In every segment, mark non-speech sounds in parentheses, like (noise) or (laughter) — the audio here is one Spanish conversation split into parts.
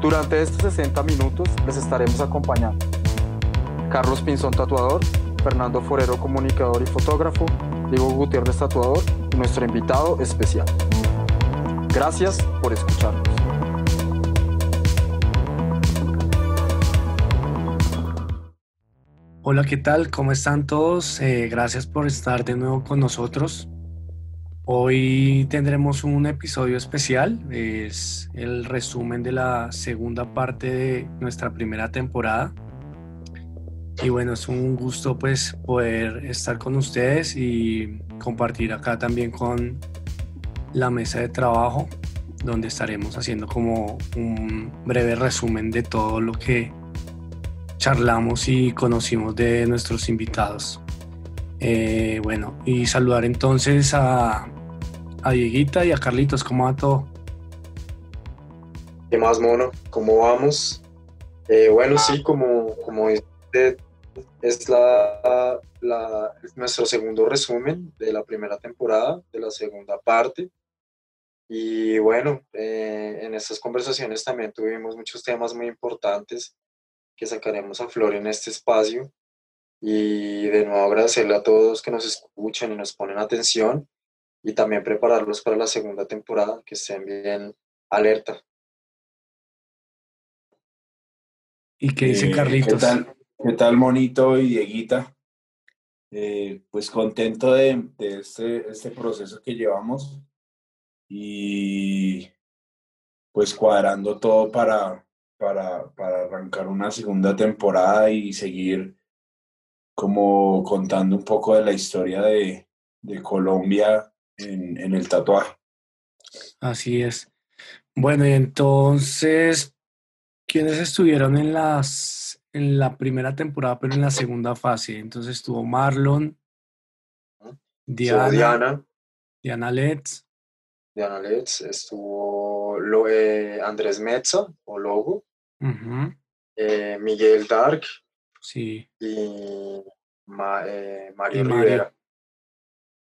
Durante estos 60 minutos les estaremos acompañando Carlos Pinzón Tatuador, Fernando Forero Comunicador y Fotógrafo, Diego Gutiérrez Tatuador nuestro invitado especial. Gracias por escucharnos. Hola, ¿qué tal? ¿Cómo están todos? Eh, gracias por estar de nuevo con nosotros. Hoy tendremos un episodio especial, es el resumen de la segunda parte de nuestra primera temporada. Y bueno, es un gusto pues poder estar con ustedes y compartir acá también con la mesa de trabajo, donde estaremos haciendo como un breve resumen de todo lo que charlamos y conocimos de nuestros invitados. Eh, bueno, y saludar entonces a, a Dieguita y a Carlitos, ¿cómo va todo? ¿Qué más, mono? ¿Cómo vamos? Eh, bueno, sí, como, como es, es la, la, nuestro segundo resumen de la primera temporada, de la segunda parte. Y bueno, eh, en estas conversaciones también tuvimos muchos temas muy importantes que sacaremos a flor en este espacio. Y de nuevo agradecerle a todos que nos escuchan y nos ponen atención y también prepararlos para la segunda temporada, que estén bien alerta. ¿Y qué dice Carlitos? ¿Qué tal, qué tal Monito y Dieguita? Eh, pues contento de, de este, este proceso que llevamos y pues cuadrando todo para, para, para arrancar una segunda temporada y seguir como contando un poco de la historia de, de Colombia en, en, el tatuaje. Así es. Bueno, y entonces, ¿quiénes estuvieron en, las, en la primera temporada, pero en la segunda fase? Entonces estuvo Marlon, Diana, Diana, Diana Letts. Diana Letts, estuvo lo, eh, Andrés Mezza, o Logo, uh -huh. eh, Miguel Dark sí. y Ma, eh, Mario Y Mario. Rivera.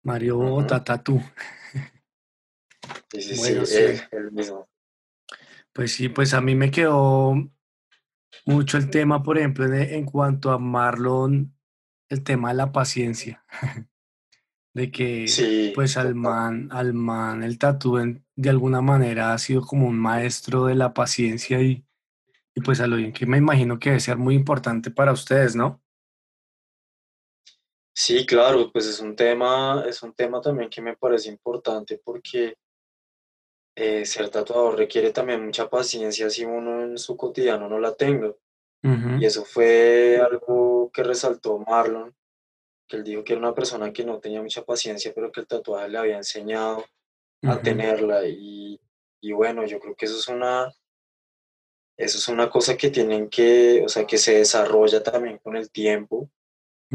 Mario Ujú. Tatatú. Sí, sí, Bueno, sí, sí. él, él mismo. Pues sí, pues a mí me quedó mucho el tema, por ejemplo, en, en cuanto a Marlon, el tema de la paciencia. (laughs) De que, Sí, pues al man, al man, el tatú de alguna manera ha sido como un maestro de la paciencia y, y pues a lo bien que me imagino que debe ser muy importante para ustedes, ¿no? Sí, claro, pues es un tema, es un tema también que me parece importante porque eh, ser tatuador requiere también mucha paciencia si uno en su cotidiano no la tenga. Y eso fue algo que resaltó Marlon, que él dijo que era una persona que no tenía mucha paciencia, pero que el tatuaje le había enseñado a tenerla. Y, y bueno, yo creo que eso es una, eso es una cosa que tienen que, o sea, que se desarrolla también con el tiempo.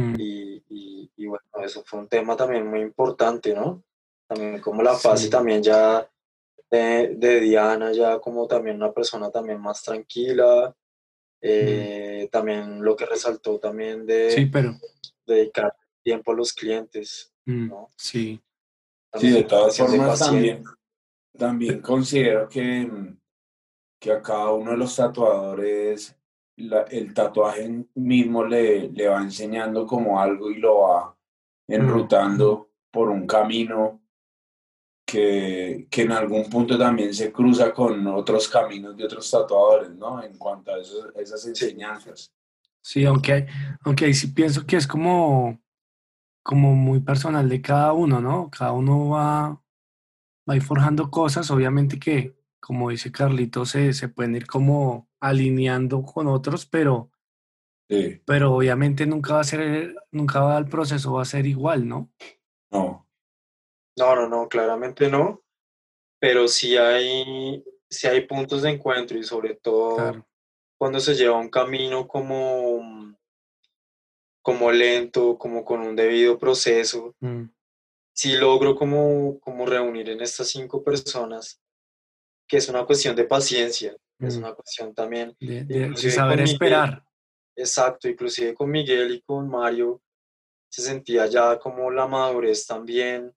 Mm, Y, y, y bueno, eso fue un tema también muy importante, ¿no? También como la fase Sí. también ya de, de Diana, ya como también una persona también más tranquila. eh, También lo que resaltó también de Sí, pero dedicar tiempo a los clientes, mm, ¿no? sí, Sí, de También todas formas también, también considero que, mm, que a cada uno de los tatuadores la- el tatuaje mismo le, le va enseñando como algo y lo va enrutando por un camino que, que en algún punto también se cruza con otros caminos de otros tatuadores, ¿no? En cuanto a esas enseñanzas. sí, aunque, hay- aunque sí pienso que es como, como muy personal de cada uno, ¿no? Cada uno va, va forjando cosas, obviamente que, como dice Carlito, se, se pueden ir como alineando con otros, pero, Sí, pero obviamente nunca va a ser, nunca va el proceso va a ser igual, ¿no? no. No, no, no, claramente no, pero sí hay, sí hay puntos de encuentro y sobre todo Claro. cuando se lleva un camino como, como lento, como con un debido proceso, Mm, si logro como, como reunir en estas cinco personas, que es una cuestión de paciencia, es mm. una cuestión también, De, de- saber Miguel, esperar. exacto, inclusive con Miguel y con Mario, se sentía ya como la madurez también,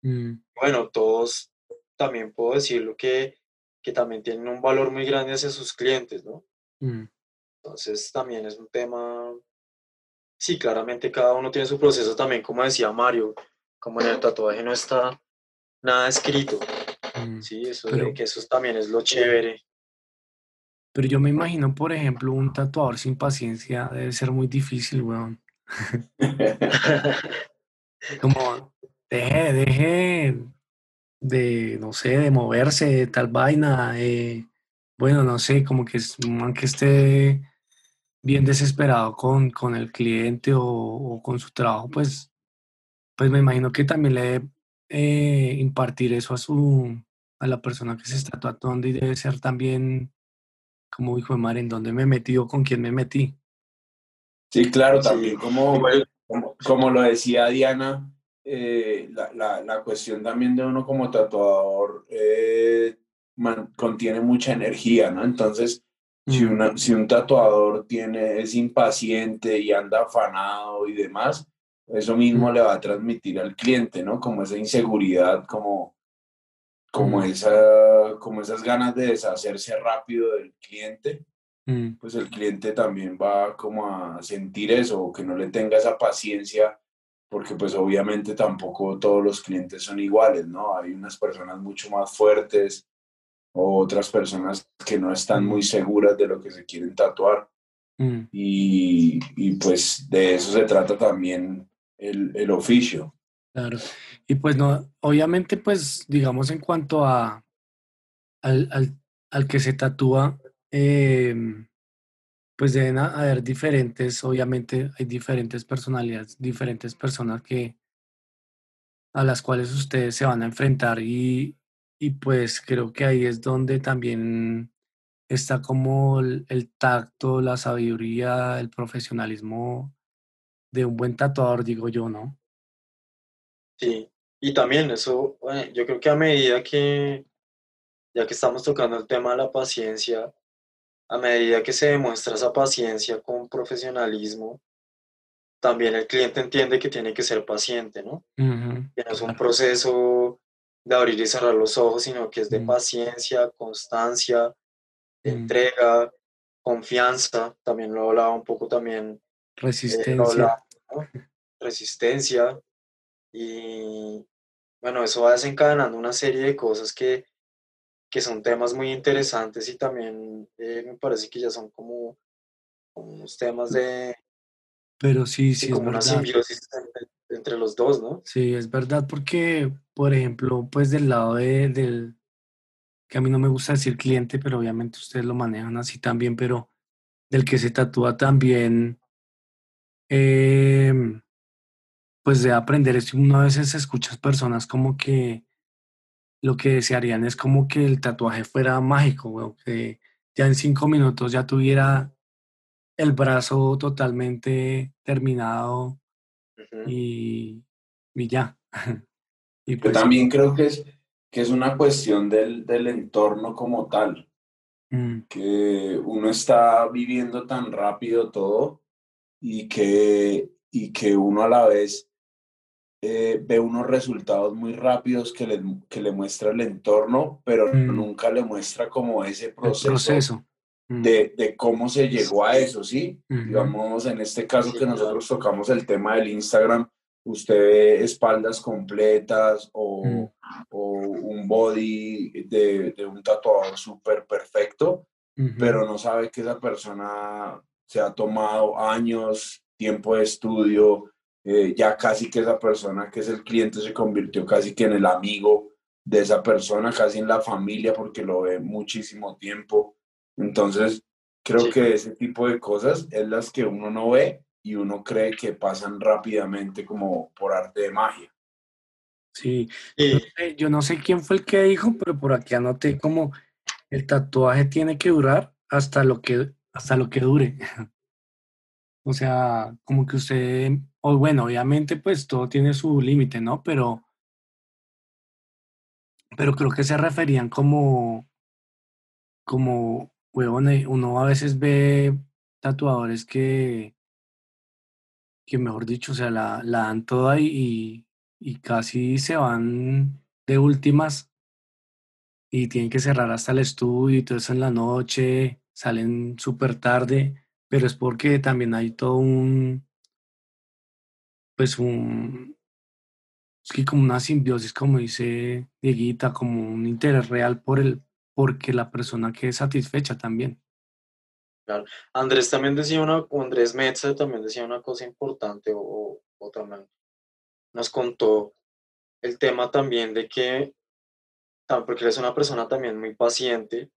Mm, bueno, todos también puedo decirlo que, que también tienen un valor muy grande hacia sus clientes, ¿no? mm. Entonces también es un tema, sí, claramente cada uno tiene su proceso también, como decía Mario, como en el tatuaje no está nada escrito, Mm. sí, eso, Pero- de que eso también es lo chévere. Pero yo me imagino, por ejemplo, un tatuador sin paciencia debe ser muy difícil, weón. (laughs) (laughs) Como, deje, deje de, no sé, de moverse, de tal vaina. eh, bueno, no sé, como que es un man que esté bien desesperado con, con el cliente o, o con su trabajo, pues, pues me imagino que también le debe eh, impartir eso a su, a la persona que se está tatuando y debe ser también como hijo de madre, ¿en dónde me metí o con quién me metí? Sí, claro, también como, como, como lo decía Diana, eh, la, la, la cuestión también de uno como tatuador eh, man- contiene mucha energía, ¿no? Entonces, si, Mm. una, si un tatuador tiene, es impaciente y anda afanado y demás, eso mismo Mm. le va a transmitir al cliente, ¿no? Como esa inseguridad, como, como, esa, como esas ganas de deshacerse rápido del cliente Mm, pues el cliente también va como a sentir eso, que no le tenga esa paciencia, porque pues obviamente tampoco todos los clientes son iguales, ¿no? Hay unas personas mucho más fuertes o otras personas que no están muy seguras de lo que se quieren tatuar. mm. Y, y pues de eso se trata también el, el oficio. Claro. Y pues no, obviamente, pues, digamos, en cuanto a al, al, al que se tatúa, em, pues deben ha- haber diferentes, obviamente, hay diferentes personalidades, diferentes personas que a las cuales ustedes se van a enfrentar y, y pues creo que ahí es donde también está como el tacto, la sabiduría, el profesionalismo de un buen tatuador, digo yo, ¿no? Sí, y también eso, eh, yo creo que a medida que, ya que estamos tocando el tema de la paciencia, a medida que se demuestra esa paciencia con profesionalismo, también el cliente entiende que tiene que ser paciente, ¿no? Que no es un proceso de abrir y cerrar los ojos, sino que es de Mm. paciencia, constancia, Mm. entrega, confianza, también lo hablaba un poco también eh, Resistencia. hablaba, ¿no? (laughs) resistencia y bueno, eso va desencadenando una serie de cosas que, que son temas muy interesantes y también eh, me parece que ya son como, como unos temas de, Pero sí, sí es como una verdad. simbiosis entre, entre los dos, ¿no? Sí, es verdad porque, por ejemplo, pues del lado de, del, que a mí no me gusta decir cliente, pero obviamente ustedes lo manejan así también, pero del que se tatúa también, em, pues de aprender es uno a veces escuchas personas como que lo que desearían es como que el tatuaje fuera mágico, weón, que ya en cinco minutos ya tuviera el brazo totalmente terminado y ya. (laughs) Y Yo pues, también creo que es, que es una cuestión del, del entorno como tal. mm, que uno está viviendo tan rápido todo y que, y que uno a la vez eh, ve unos resultados muy rápidos que le, que le muestra el entorno, pero Mm. nunca le muestra como ese proceso, proceso. Mm, de, de cómo se llegó a eso, ¿sí? Ujú. Digamos, en este caso Sí, que claro. nosotros tocamos el tema del Instagram, usted ve espaldas completas o, Mm. o un body de, de un tatuador súper perfecto, pero no sabe que esa persona se ha tomado años, tiempo de estudio, eh, ya casi que esa persona que es el cliente se convirtió casi que en el amigo de esa persona, casi en la familia porque lo ve muchísimo tiempo. Entonces, creo Sí. que ese tipo de cosas es las que uno no ve y uno cree que pasan rápidamente como por arte de magia. Sí, Y no sé, yo no sé quién fue el que dijo, pero por aquí anoté como el tatuaje tiene que durar hasta lo que hasta lo que dure. (laughs) o sea, como que usted, o bueno, obviamente pues todo tiene su límite, ¿no? Pero, pero creo que se referían como, como, huevón, uno a veces ve tatuadores que, que mejor dicho, o sea, la, la dan toda y, y casi se van de últimas y tienen que cerrar hasta el estudio y todo eso en la noche, salen súper tarde, pero es porque también hay todo un, pues un, es que como una simbiosis, como dice Dieguita, como un interés real por el, porque la persona quede satisfecha también. Claro. Andrés también decía una, Andrés Metza también decía una cosa importante, o, o también nos contó el tema también de que porque él es una persona también muy paciente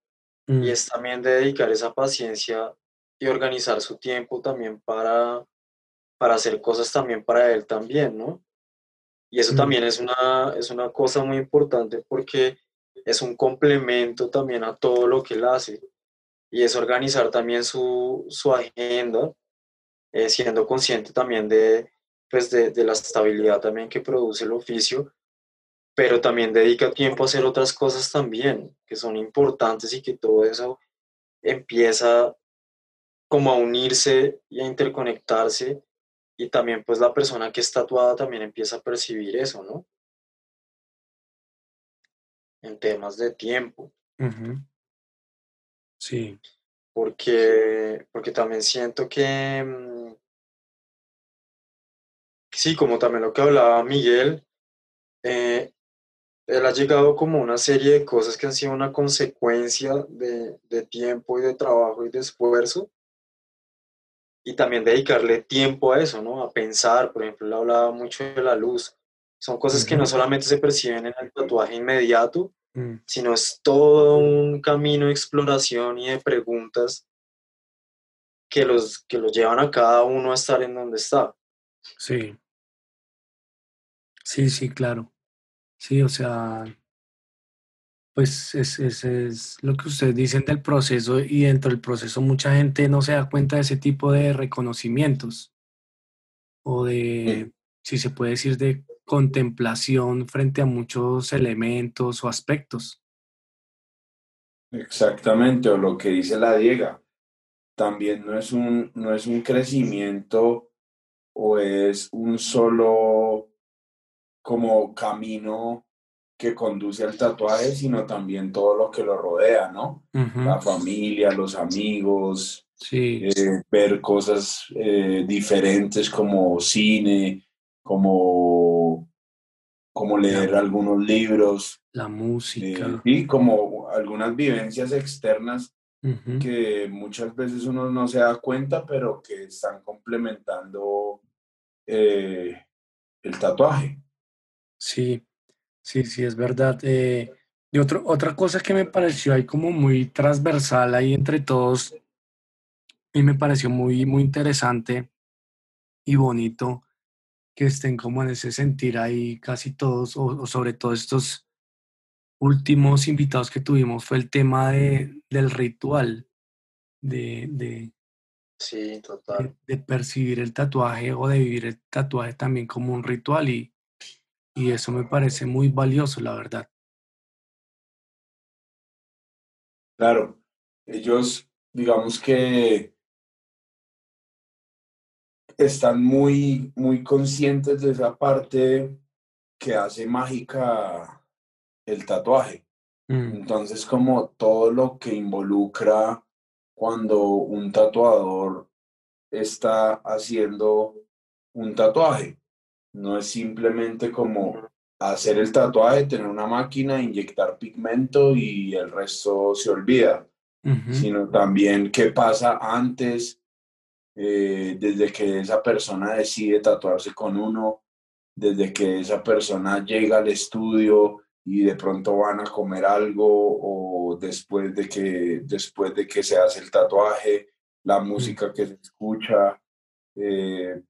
y Mm, es también de dedicar esa paciencia y organizar su tiempo también para, para hacer cosas también para él también, ¿no? Y eso mm, también es una, es una cosa muy importante porque es un complemento también a todo lo que él hace y es organizar también su, su agenda, eh, siendo consciente también de, pues de, de la estabilidad también que produce el oficio pero también dedica tiempo a hacer otras cosas también, que son importantes y que todo eso empieza como a unirse y a interconectarse y también pues la persona que es tatuada también empieza a percibir eso, ¿no? En temas de tiempo. Sí, porque, porque también siento que, mm, sí, como también lo que hablaba Miguel, eh, él ha llegado como una serie de cosas que han sido una consecuencia de, de tiempo y de trabajo y de esfuerzo y también dedicarle tiempo a eso, ¿no? A pensar, por ejemplo, él hablaba mucho de la luz. Son cosas que no solamente se perciben en el tatuaje inmediato, mm, sino es todo un camino de exploración y de preguntas que los, que los llevan a cada uno a estar en donde está. sí, sí, sí, claro. Sí, o sea, pues es, es, es lo que ustedes dicen del proceso y dentro del proceso mucha gente no se da cuenta de ese tipo de reconocimientos o de, si se puede decir, de contemplación frente a muchos elementos o aspectos. Exactamente, o lo que dice la Diega, también no es un, no es un crecimiento o es un solo como camino que conduce al tatuaje, sino también todo lo que lo rodea, ¿no? La familia, los amigos, Sí, eh, ver cosas eh, diferentes como cine, como, como la, leer algunos libros, la eh, música. y como algunas vivencias externas que muchas veces uno no se da cuenta, pero que están complementando eh, el tatuaje. Sí, sí, sí, es verdad. Eh, y otro, otra cosa que me pareció ahí como muy transversal ahí entre todos y me pareció muy, muy interesante y bonito que estén como en ese sentir ahí casi todos, o, o sobre todo estos últimos invitados que tuvimos, fue el tema de, del ritual, de, de, sí, total. de, de percibir el tatuaje o de vivir el tatuaje también como un ritual y, y eso me parece muy valioso, la verdad. Claro, ellos, digamos que están muy, muy conscientes de esa parte que hace mágica el tatuaje. Mm, Entonces, como todo lo que involucra cuando un tatuador está haciendo un tatuaje. No es simplemente como hacer el tatuaje, tener una máquina, inyectar pigmento y el resto se olvida, sino también qué pasa antes, eh, desde que esa persona decide tatuarse con uno, desde que esa persona llega al estudio y de pronto van a comer algo o después de que, después de que se hace el tatuaje, la mm, música que se escucha. eh.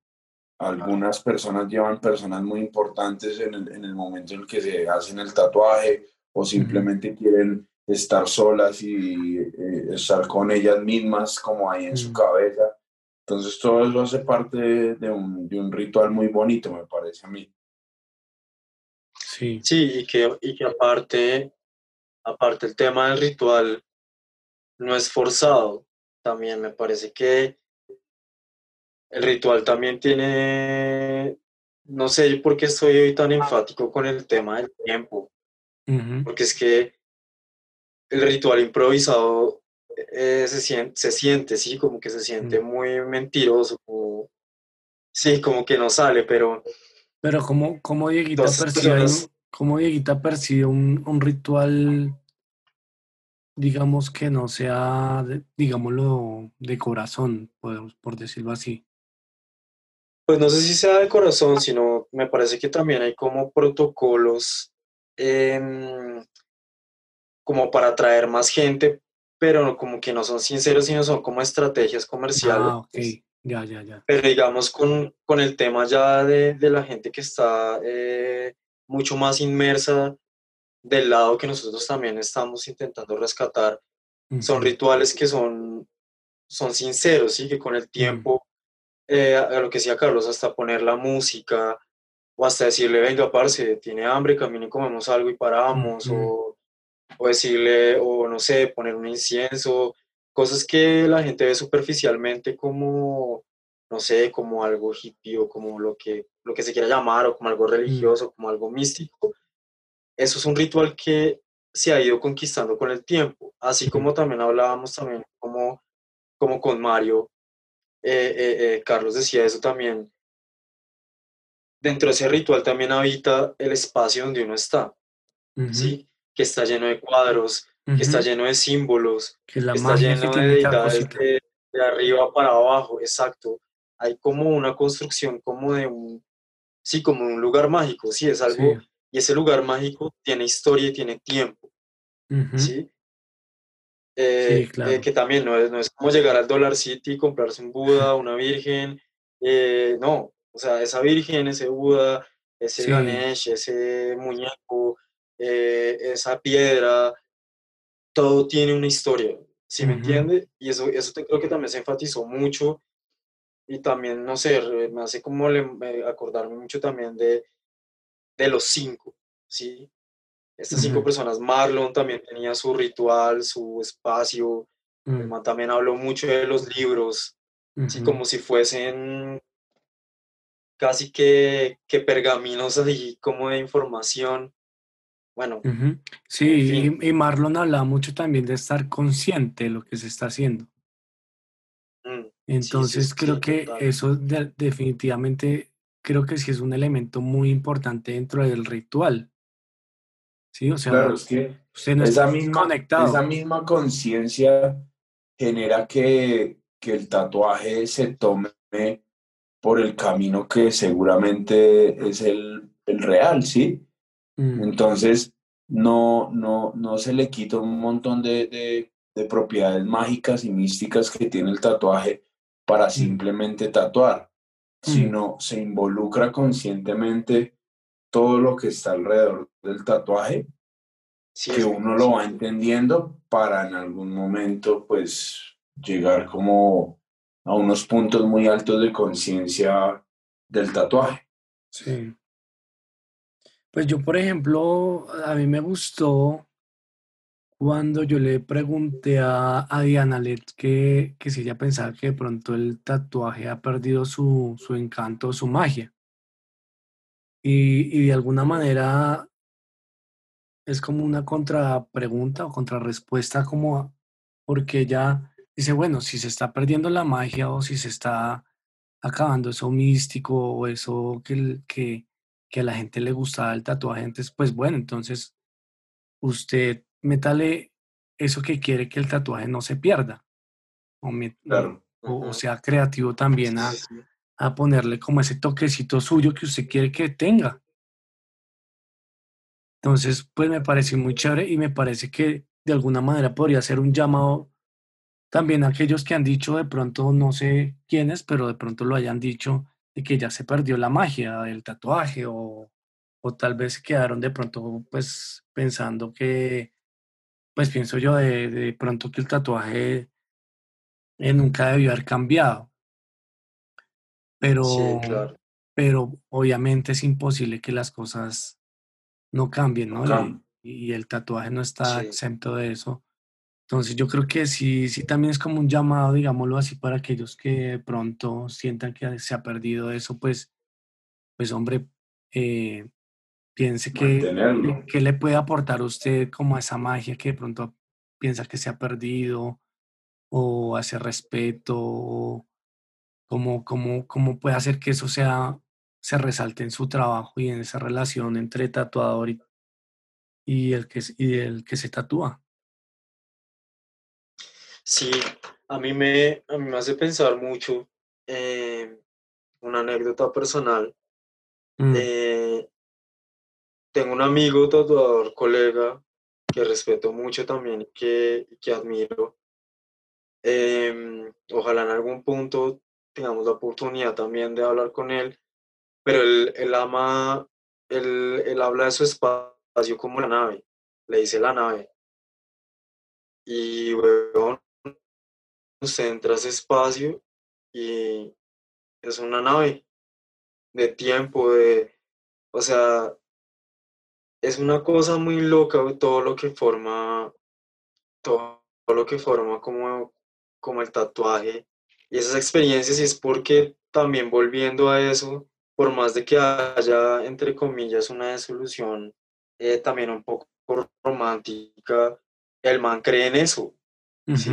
Algunas personas llevan personas muy importantes en el, en el momento en el que se hacen el tatuaje o simplemente quieren estar solas y eh, estar con ellas mismas como ahí en su Mm. cabeza. Entonces todo eso hace parte de, de un, de un ritual muy bonito, me parece a mí. Sí. Sí, y que, y que aparte, aparte el tema del ritual no es forzado. También me parece que el ritual también tiene, no sé por qué estoy hoy tan enfático con el tema del tiempo, porque es que el ritual improvisado eh, se siente, se siente, sí, como que se siente muy mentiroso, como, sí, como que no sale, pero Pero como, como Dieguita percibe, personas. cómo Dieguita percibe un, un ritual, digamos que no sea, digámoslo, de corazón, por, por decirlo así. Pues no sé si sea de corazón, sino me parece que también hay como protocolos em, como para atraer más gente, pero como que no son sinceros, sino son como estrategias comerciales. Ah, ok, ya, ya, ya. Pero digamos con, con el tema ya de, de la gente que está eh, mucho más inmersa del lado que nosotros también estamos intentando rescatar, son Ujú. rituales que son, son sinceros, ¿sí? que con el tiempo, eh, a lo que decía Carlos, hasta poner la música o hasta decirle, venga, parce, tiene hambre, camine y comemos algo y paramos, Ujú. o, o decirle, o no sé, poner un incienso, cosas que la gente ve superficialmente como, no sé, como algo hippie o como lo que, lo que se quiera llamar, o como algo religioso, como algo místico. Eso es un ritual que se ha ido conquistando con el tiempo, así Sí. como también hablábamos también como, como con Mario, eh, eh, eh, Carlos decía eso también, dentro de ese ritual también habita el espacio donde uno está, ¿sí? Que está lleno de cuadros, que está lleno de símbolos, Que la que está que lleno de deidades de, de arriba para abajo, exacto. Hay como una construcción como de un, sí, como un lugar mágico, sí, es algo, Sí. y ese lugar mágico tiene historia y tiene tiempo. Sí, Eh, eh, claro. que también no es, no es como llegar al Dollar City y comprarse un Buda, una Virgen, eh, no, o sea, esa Virgen, ese Buda, ese Sí. Ganesh, ese muñeco, eh, esa piedra, todo tiene una historia, ¿sí me Ujú. entiende? Y eso, eso te- creo que también se enfatizó mucho y también, no sé, me hace como le- me- acordarme mucho también de, de los cinco, ¿sí? Estas cinco personas, Marlon también tenía su ritual, su espacio, el Mm, man también habló mucho de los libros, sí, ujú. como si fuesen casi que, que pergaminos así como de información. Bueno, en Sí, fin, y, y Marlon hablaba mucho también de estar consciente de lo que se está haciendo. mm, sí, sí, Entonces creo sí, que total. eso de- definitivamente creo que sí es un elemento muy importante dentro del ritual, ¿sí? O Claro, sea, es que usted no está esa misma, esa conectado. misma conciencia genera que, que el tatuaje se tome por el camino que seguramente es el, el real, ¿sí? Mm, Entonces, no, no, no se le quita un montón de, de- de propiedades mágicas y místicas que tiene el tatuaje para mm, simplemente tatuar, mm, sino se involucra conscientemente todo lo que está alrededor del tatuaje, Sí, que uno lo va entendiendo para en algún momento, pues, llegar como a unos puntos muy altos de conciencia del tatuaje. sí. Pues yo, por ejemplo, a mí me gustó cuando yo le pregunté a, a Diana Let que, que si ella pensaba que de pronto el tatuaje ha perdido su, su encanto, su magia. Y, y de alguna manera es como una contrapregunta o contrarrespuesta, como a- porque ella dice, bueno, si se está perdiendo la magia o si se está acabando eso místico o eso que, que, que a la gente le gustaba el tatuaje, entonces, pues bueno, entonces usted métale eso que quiere que el tatuaje no se pierda o, o- Claro. o- o Ujú. sea creativo también a. a ponerle como ese toquecito suyo que usted quiere que tenga. Entonces, pues me pareció muy chévere y me parece que de alguna manera podría ser un llamado también a aquellos que han dicho de pronto, no sé quiénes, pero de pronto lo hayan dicho, de que ya se perdió la magia del tatuaje o, o tal vez quedaron de pronto pues pensando que, pues pienso yo de, de pronto que el tatuaje nunca debió haber cambiado. Pero, Sí, claro. pero obviamente es imposible que las cosas no cambien, No. Y, el tatuaje no está Sí. exento de eso. Entonces yo creo que sí, sí también es como un llamado, digámoslo así, para aquellos que de pronto sientan que se ha perdido eso, pues, pues hombre, eh, piense que, que le puede aportar a usted como a esa magia que de pronto piensa que se ha perdido, o hace respeto, o cómo, cómo, cómo puede hacer que eso sea, se resalte en su trabajo y en esa relación entre tatuador y, y el que, y el que se tatúa. Sí, a mí me, a mí me hace pensar mucho eh, una anécdota personal. Mm, Eh, tengo un amigo tatuador, colega, que respeto mucho también y que, que admiro. Em, ojalá en algún punto tengamos la oportunidad también de hablar con él, pero él, él ama, él, él habla de su espacio como la nave, le dice la nave. Y, weón, usted entra ese espacio y es una nave de tiempo, de, o sea, es una cosa muy loca todo lo que forma, todo lo que forma como, como el tatuaje y esas experiencias y es porque también volviendo a eso, por más de que haya, entre comillas, una desolución eh, también un poco romántica, el man cree en eso, ¿sí?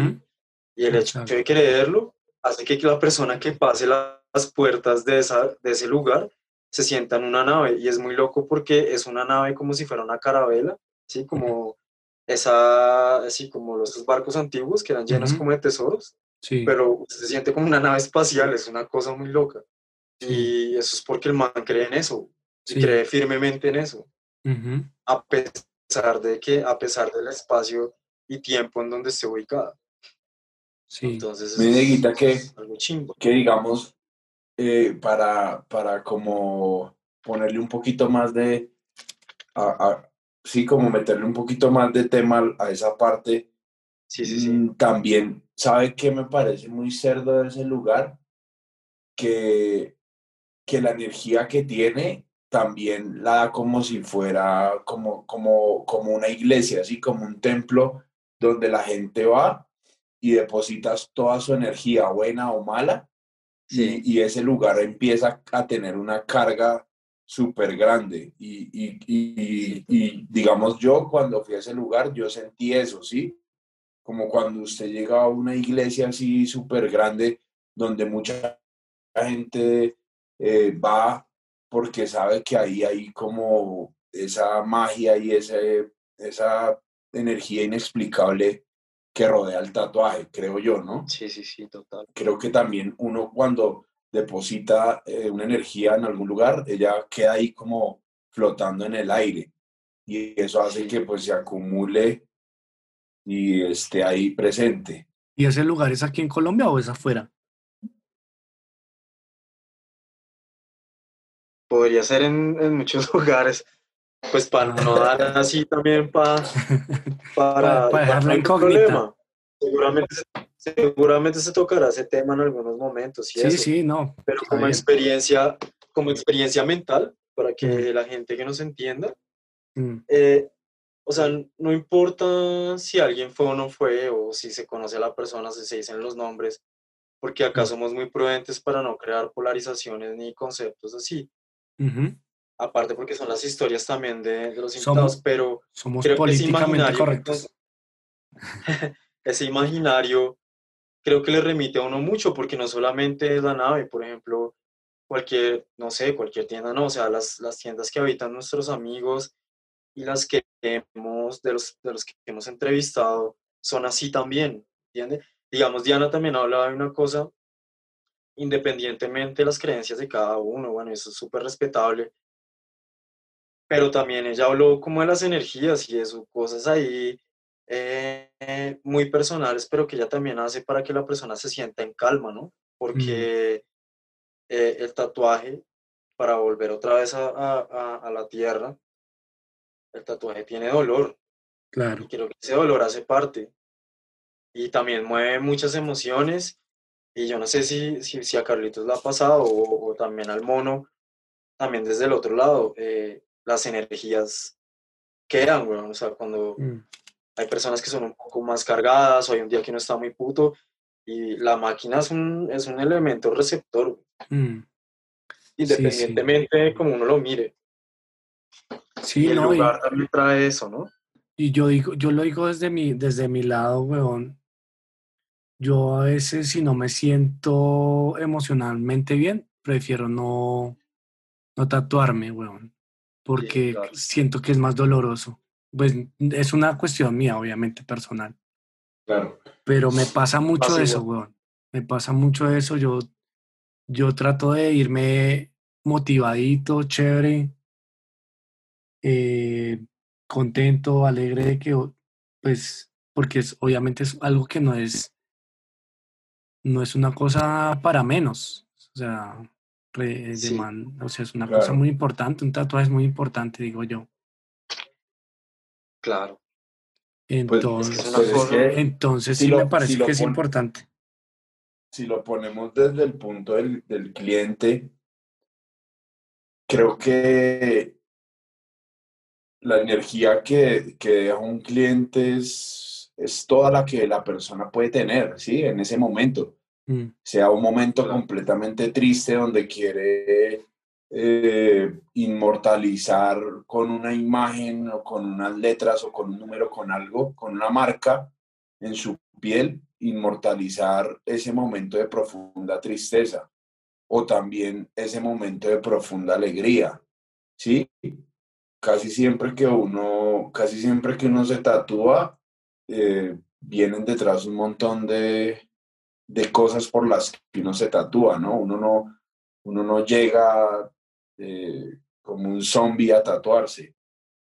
Y el hecho exacto. de creerlo hace que la persona que pase la- las puertas de, esa, de ese lugar se sienta en una nave. Y es muy loco porque es una nave como si fuera una carabela, ¿sí? Como esa, así como los barcos antiguos que eran llenos como de tesoros, Sí, pero se siente como una nave espacial, es una cosa muy loca. sí, Y eso es porque el man cree en eso y sí. cree firmemente en eso, ujú, a pesar de que, a pesar del espacio y tiempo en donde esté ubicada. sí. Entonces, eso que, es algo chimbo. que digamos, eh, para, para como ponerle un poquito más de, a- a- sí, como meterle un poquito más de tema a esa parte, Sí, sí, sí. mm, también, ¿sabe qué me parece muy cerdo de ese lugar? Que, que la energía que tiene también la da como si fuera como, como, como una iglesia, así como un templo donde la gente va y depositas toda su energía, buena o mala, Sí. y, y ese lugar empieza a tener una carga súper grande. Y, y, y, y, digamos, yo cuando fui a ese lugar, yo sentí eso, ¿sí? Como cuando usted llega a una iglesia así súper grande, donde mucha gente eh, va porque sabe que ahí hay como esa magia y ese, esa energía inexplicable que rodea el tatuaje, creo yo, ¿no? Sí, sí, sí, total. creo que también uno cuando deposita eh, una energía en algún lugar, ella queda ahí como flotando en el aire y eso hace Sí. que pues se acumule y esté ahí presente. ¿Y ese lugar es aquí en Colombia o es afuera? Podría ser en, en muchos (laughs) lugares, pues para no dar así también pa- (laughs) para, Para dejar no la hay incógnita. Seguramente, se- seguramente se tocará ese tema en algunos momentos y Sí, eso, sí, no. pero como bien. experiencia, como experiencia mental, para que Mm. la gente que nos entienda, Mm, eh, o sea, no importa si alguien fue o no fue, o si se conoce a la persona, si se dicen los nombres, porque acá Mm. somos muy prudentes para no crear polarizaciones ni conceptos así. Aparte porque son las historias también de, de los Somos- invitados, pero Somos creo que ese políticamente imaginario, que correctos. (laughs) ese imaginario creo que le remite a uno mucho, porque no solamente es la nave, por ejemplo, cualquier, no sé, cualquier tienda, no, o sea, las, las tiendas que habitan nuestros amigos y las que hemos, de los, de los que hemos entrevistado, son así también, ¿entiendes? Digamos, Diana también hablaba de una cosa, independientemente de las creencias de cada uno, bueno, eso es súper respetable, pero también ella habló como de las energías y eso, cosas ahí eh, muy personales, pero que ella también hace para que la persona se sienta en calma, ¿no? Porque eh, el tatuaje, para volver otra vez a, a- a- a la tierra, el tatuaje tiene dolor, Claro. Y creo que ese dolor hace parte. Y también mueve muchas emociones. Y yo no sé si, si, si a Carlitos le ha pasado o, o, también al mono, también desde el otro lado, eh, las energías quedan, güey. O sea, cuando Mm, hay personas que son un poco más cargadas, o hay un día que uno está muy puto, y la máquina es un, es un elemento receptor, güey, mm. independientemente de cómo uno lo mire. Sí, y el no, y- lugar también trae eso, ¿no? Y yo digo, yo lo digo desde mi, desde mi lado, weón. Yo a veces si no me siento emocionalmente bien, prefiero no, no tatuarme, weón. Porque claro. siento que es más doloroso. Pues es una cuestión mía, obviamente, personal. Claro. Pero me pasa mucho eso, weón. Me pasa mucho eso. Yo, yo trato de irme motivadito, chévere, eh, contento, alegre de que, pues, porque es, obviamente es algo que no es, no es una cosa para menos. O sea, re- de man- o sea, es una cosa muy importante, un tatuaje es muy importante, digo yo. Claro. Entonces, Pues es cosa- que entonces si sí lo- me parece si que es importante. si lo ponemos desde el punto del, del cliente, creo que la energía que, que deja un cliente es, es toda la que la persona puede tener, ¿sí? En ese momento. Mm, Sea un momento Claro. completamente triste donde quiere eh, inmortalizar con una imagen o con unas letras o con un número, con algo, con una marca en su piel, inmortalizar ese momento de profunda tristeza o también ese momento de profunda alegría, ¿sí? Casi siempre que uno, casi siempre que uno se tatúa, eh, vienen detrás un montón de, de cosas por las que uno se tatúa, ¿no? Uno no, uno no llega eh, como un zombie a tatuarse,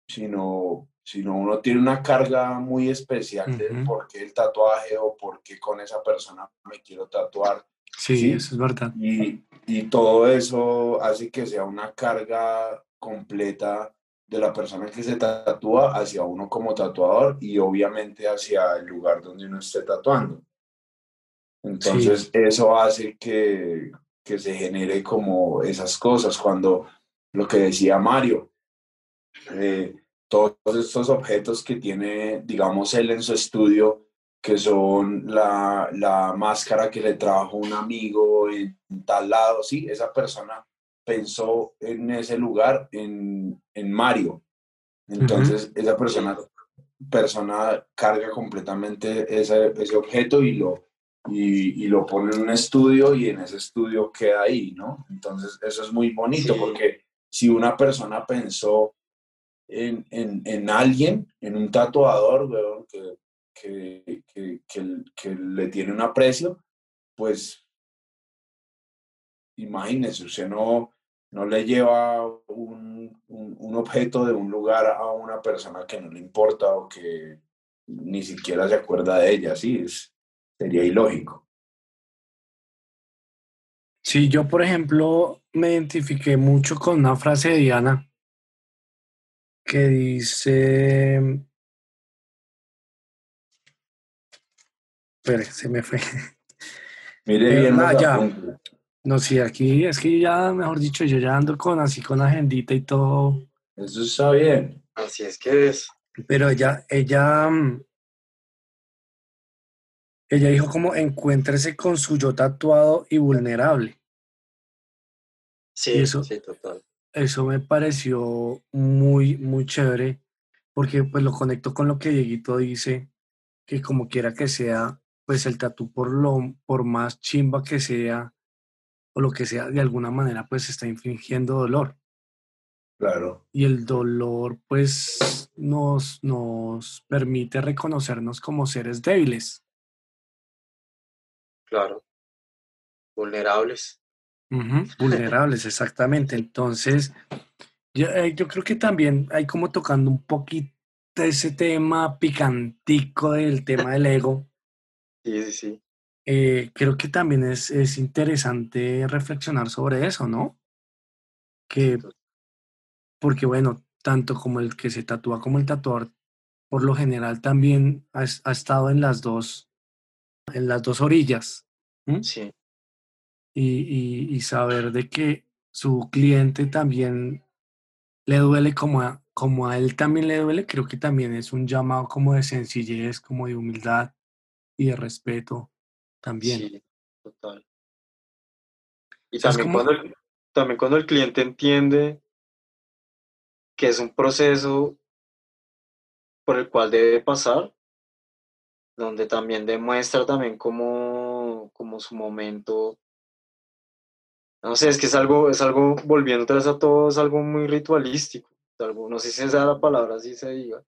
sino, sino uno tiene una carga muy especial de Ujú. por qué el tatuaje o por qué con esa persona me quiero tatuar. sí, Sí. eso es verdad. Y, y todo eso hace que sea una carga completa de la persona que se tatúa hacia uno como tatuador y obviamente hacia el lugar donde uno esté tatuando. Entonces eso hace que, que se genere como esas cosas. Cuando lo que decía Mario, eh, todos estos objetos que tiene, digamos, él en su estudio, que son la, la máscara que le trajo un amigo en tal lado, sí, esa persona pensó en ese lugar, en, en Mario. Entonces, esa persona, persona carga completamente ese, ese objeto y lo, y, y lo pone en un estudio y en ese estudio queda ahí, ¿no? Entonces, eso es muy bonito Sí. porque si una persona pensó en, en, en alguien, en un tatuador, weón, que, que, que, que, que le tiene un aprecio, pues imagínese, usted no, no le lleva un, un, un objeto de un lugar a una persona que no le importa o que ni siquiera se acuerda de ella, sí, es, sería ilógico. Sí, yo por ejemplo me identifiqué mucho con una frase de Diana que dice, espere, se me fue. Mire bien ya. apuntes. No, sí, aquí es que ya, mejor dicho, yo ya ando con así con agendita y todo, Eso está bien. Así es que es. pero ella, ella, mm, ella dijo como encuéntrese con su yo tatuado y vulnerable. Sí, Y eso- sí, total. Eso me pareció muy, muy chévere, porque pues lo conecto con lo que Dieguito dice, que como quiera que sea, pues el tatú por lo, por más chimba que sea, o lo que sea, de alguna manera pues está infligiendo dolor. Claro, Y el dolor pues nos, nos permite reconocernos como seres débiles. Claro. Vulnerables. Vulnerables, exactamente. Entonces, yo, eh, yo creo que también hay como tocando un poquito ese tema picantico del tema del ego. Sí, sí, sí. Eh, creo que también es, es interesante reflexionar sobre eso, ¿no? Que, porque bueno, tanto como el que se tatúa como el tatuador, por lo general también ha, ha estado en las dos, en las dos orillas. Sí. Y, y, y, saber de que su cliente también le duele como a, como a él también le duele, creo que también es un llamado como de sencillez, como de humildad y de respeto también. Sí, total. Y también, cuando el, también cuando el cliente entiende que es un proceso por el cual debe pasar, donde también demuestra también como, como su momento. No sé, es que es algo, es algo, volviendo vez a todo, es algo muy ritualístico. Algo, no sé si esa la palabra, así se diga.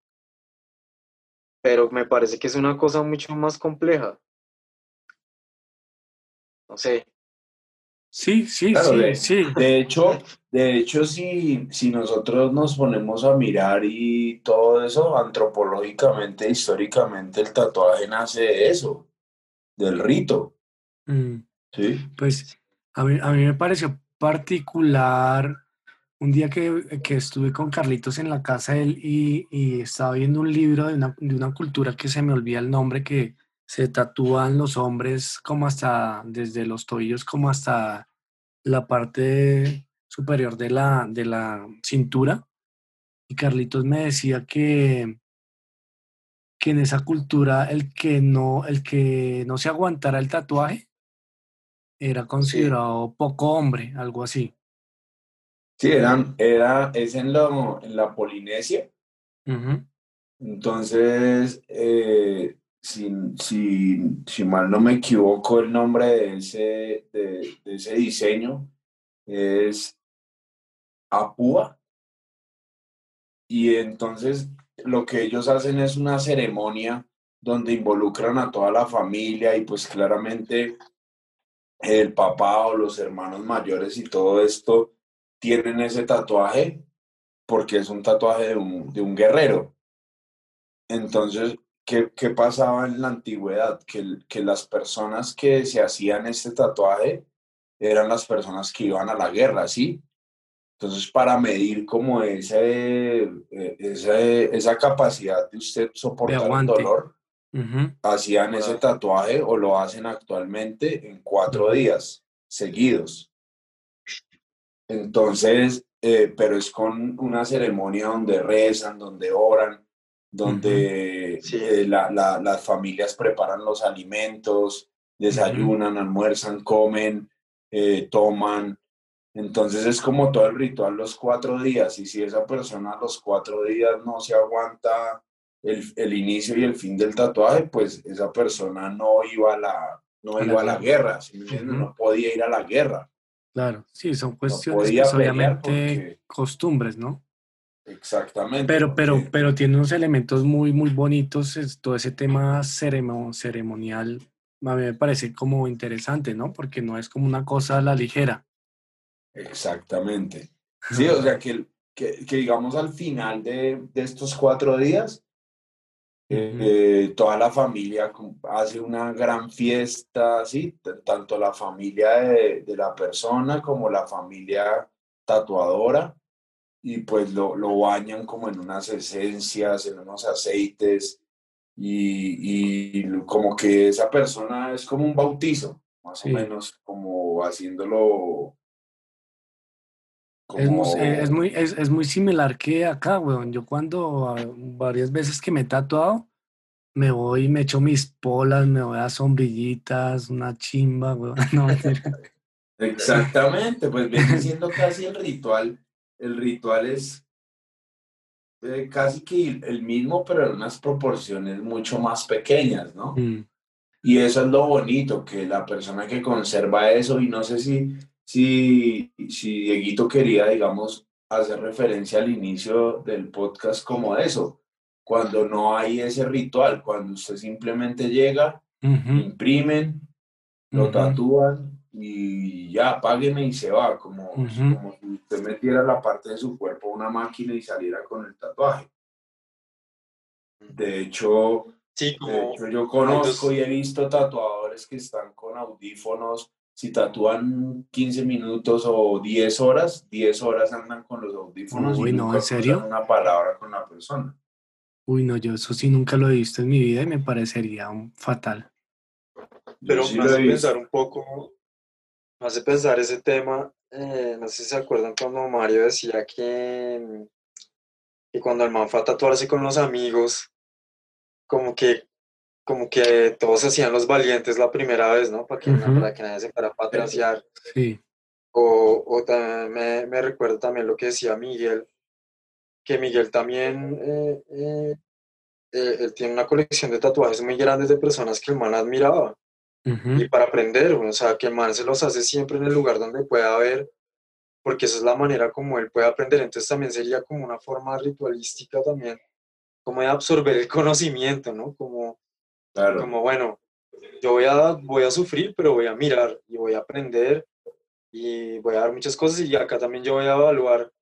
Pero me parece que es una cosa mucho más compleja. No sé. Sí, sí, Claro, sí, de, sí. de hecho, de hecho si, si nosotros nos ponemos a mirar y todo eso, antropológicamente, históricamente, el tatuaje nace de eso, del rito. Mm, ¿sí? Pues a mí, a mí me pareció particular un día que, que estuve con Carlitos en la casa de él y, y estaba viendo un libro de una, de una cultura que se me olvida el nombre, que se tatúan los hombres como hasta, desde los tobillos como hasta la parte superior de la, de la cintura. Y Carlitos me decía que, que en esa cultura el que no, el que no se aguantara el tatuaje era considerado poco hombre, algo así. Sí, eran, era, es en, lo, en la Polinesia. Entonces, eh, si, si, si mal no me equivoco, el nombre de ese, de, ese diseño es Apúa. Y entonces lo que ellos hacen es una ceremonia donde involucran a toda la familia y pues claramente el papá o los hermanos mayores y todo esto tienen ese tatuaje porque es un tatuaje de un, de un guerrero. Entonces, ¿qué, ¿qué, pasaba en la antigüedad? Que, que las personas que se hacían este tatuaje eran las personas que iban a la guerra, ¿sí? Entonces, para medir como ese, ese esa capacidad de usted soportar el dolor, uh -huh. hacían ese tatuaje o lo hacen actualmente en cuatro días seguidos. Entonces, eh, pero es con una ceremonia donde rezan, donde oran, donde uh -huh. sí. eh, la, la, las familias preparan los alimentos, desayunan, uh -huh. almuerzan, comen, eh, toman. Entonces es como todo el ritual los cuatro días y si esa persona los cuatro días no se aguanta el, el inicio y el fin del tatuaje, pues esa persona no iba a la, no iba a la guerra, ¿sí? uh -huh. no podía ir a la guerra. Claro, sí, son cuestiones, no pues, obviamente, porque... costumbres, ¿no? Exactamente. Pero, pero, pero tiene unos elementos muy, muy bonitos, es, todo ese tema ceremo ceremonial, a mí me parece como interesante, ¿no? Porque no es como una cosa a la ligera. Exactamente. (laughs) Sí, o sea, que, que, que digamos al final de, de estos cuatro días, eh, toda la familia hace una gran fiesta, ¿sí? tanto la familia de, de, la persona como la familia tatuadora, y pues lo, lo, bañan como en unas esencias, en unos aceites, y, y como que esa persona es como un bautizo, más sí. o menos como haciéndolo es, muy, es, muy, es, es, muy similar que acá, weón. Yo cuando ah, varias veces que me he tatuado, me voy, me echo mis polas, me voy a sombrillitas, una chimba, weón. (laughs) No, (laughs) Exactamente, pues viene siendo casi el ritual. El ritual es eh, casi que el mismo, pero en unas proporciones mucho más pequeñas, ¿no? Mm. Y eso es lo bonito, que la persona que conserva eso, y no sé si si, si Dieguito quería, digamos, hacer referencia al inicio del podcast como eso, cuando no hay ese ritual, cuando usted simplemente llega, uh -huh. imprimen, lo uh -huh. tatúan y ya, págueme y se va, como, uh -huh. como si usted metiera la parte de su cuerpo a una máquina y saliera con el tatuaje. De hecho, sí, como, de hecho yo conozco y he visto tatuadores que están con audífonos si tatúan 15 minutos o 10 horas, 10 horas andan con los audífonos Uy, y no, nunca ¿en serio? una palabra con la persona. Uy, no, yo eso sí nunca lo he visto en mi vida y me parecería un fatal. Pero sí me hace pensar un poco, me hace pensar ese tema, eh, no sé si se acuerdan cuando Mario decía que, que cuando el man fue a tatuarse con los amigos, como que, como que todos hacían los valientes la primera vez, ¿no? Para que, para que nadie se fuera a patraciar. Sí. O, o también me, me recuerdo también lo que decía Miguel, que Miguel también eh, eh, eh, él tiene una colección de tatuajes muy grandes de personas que el man admiraba Ujú. y para aprender, o sea, que el man se los hace siempre en el lugar donde pueda ver, porque esa es la manera como él puede aprender, entonces también sería como una forma ritualística también, como de absorber el conocimiento, ¿no? Como, Claro. como bueno, yo voy a, voy a sufrir, pero voy a mirar y voy a aprender y voy a dar muchas cosas y acá también yo voy a evaluar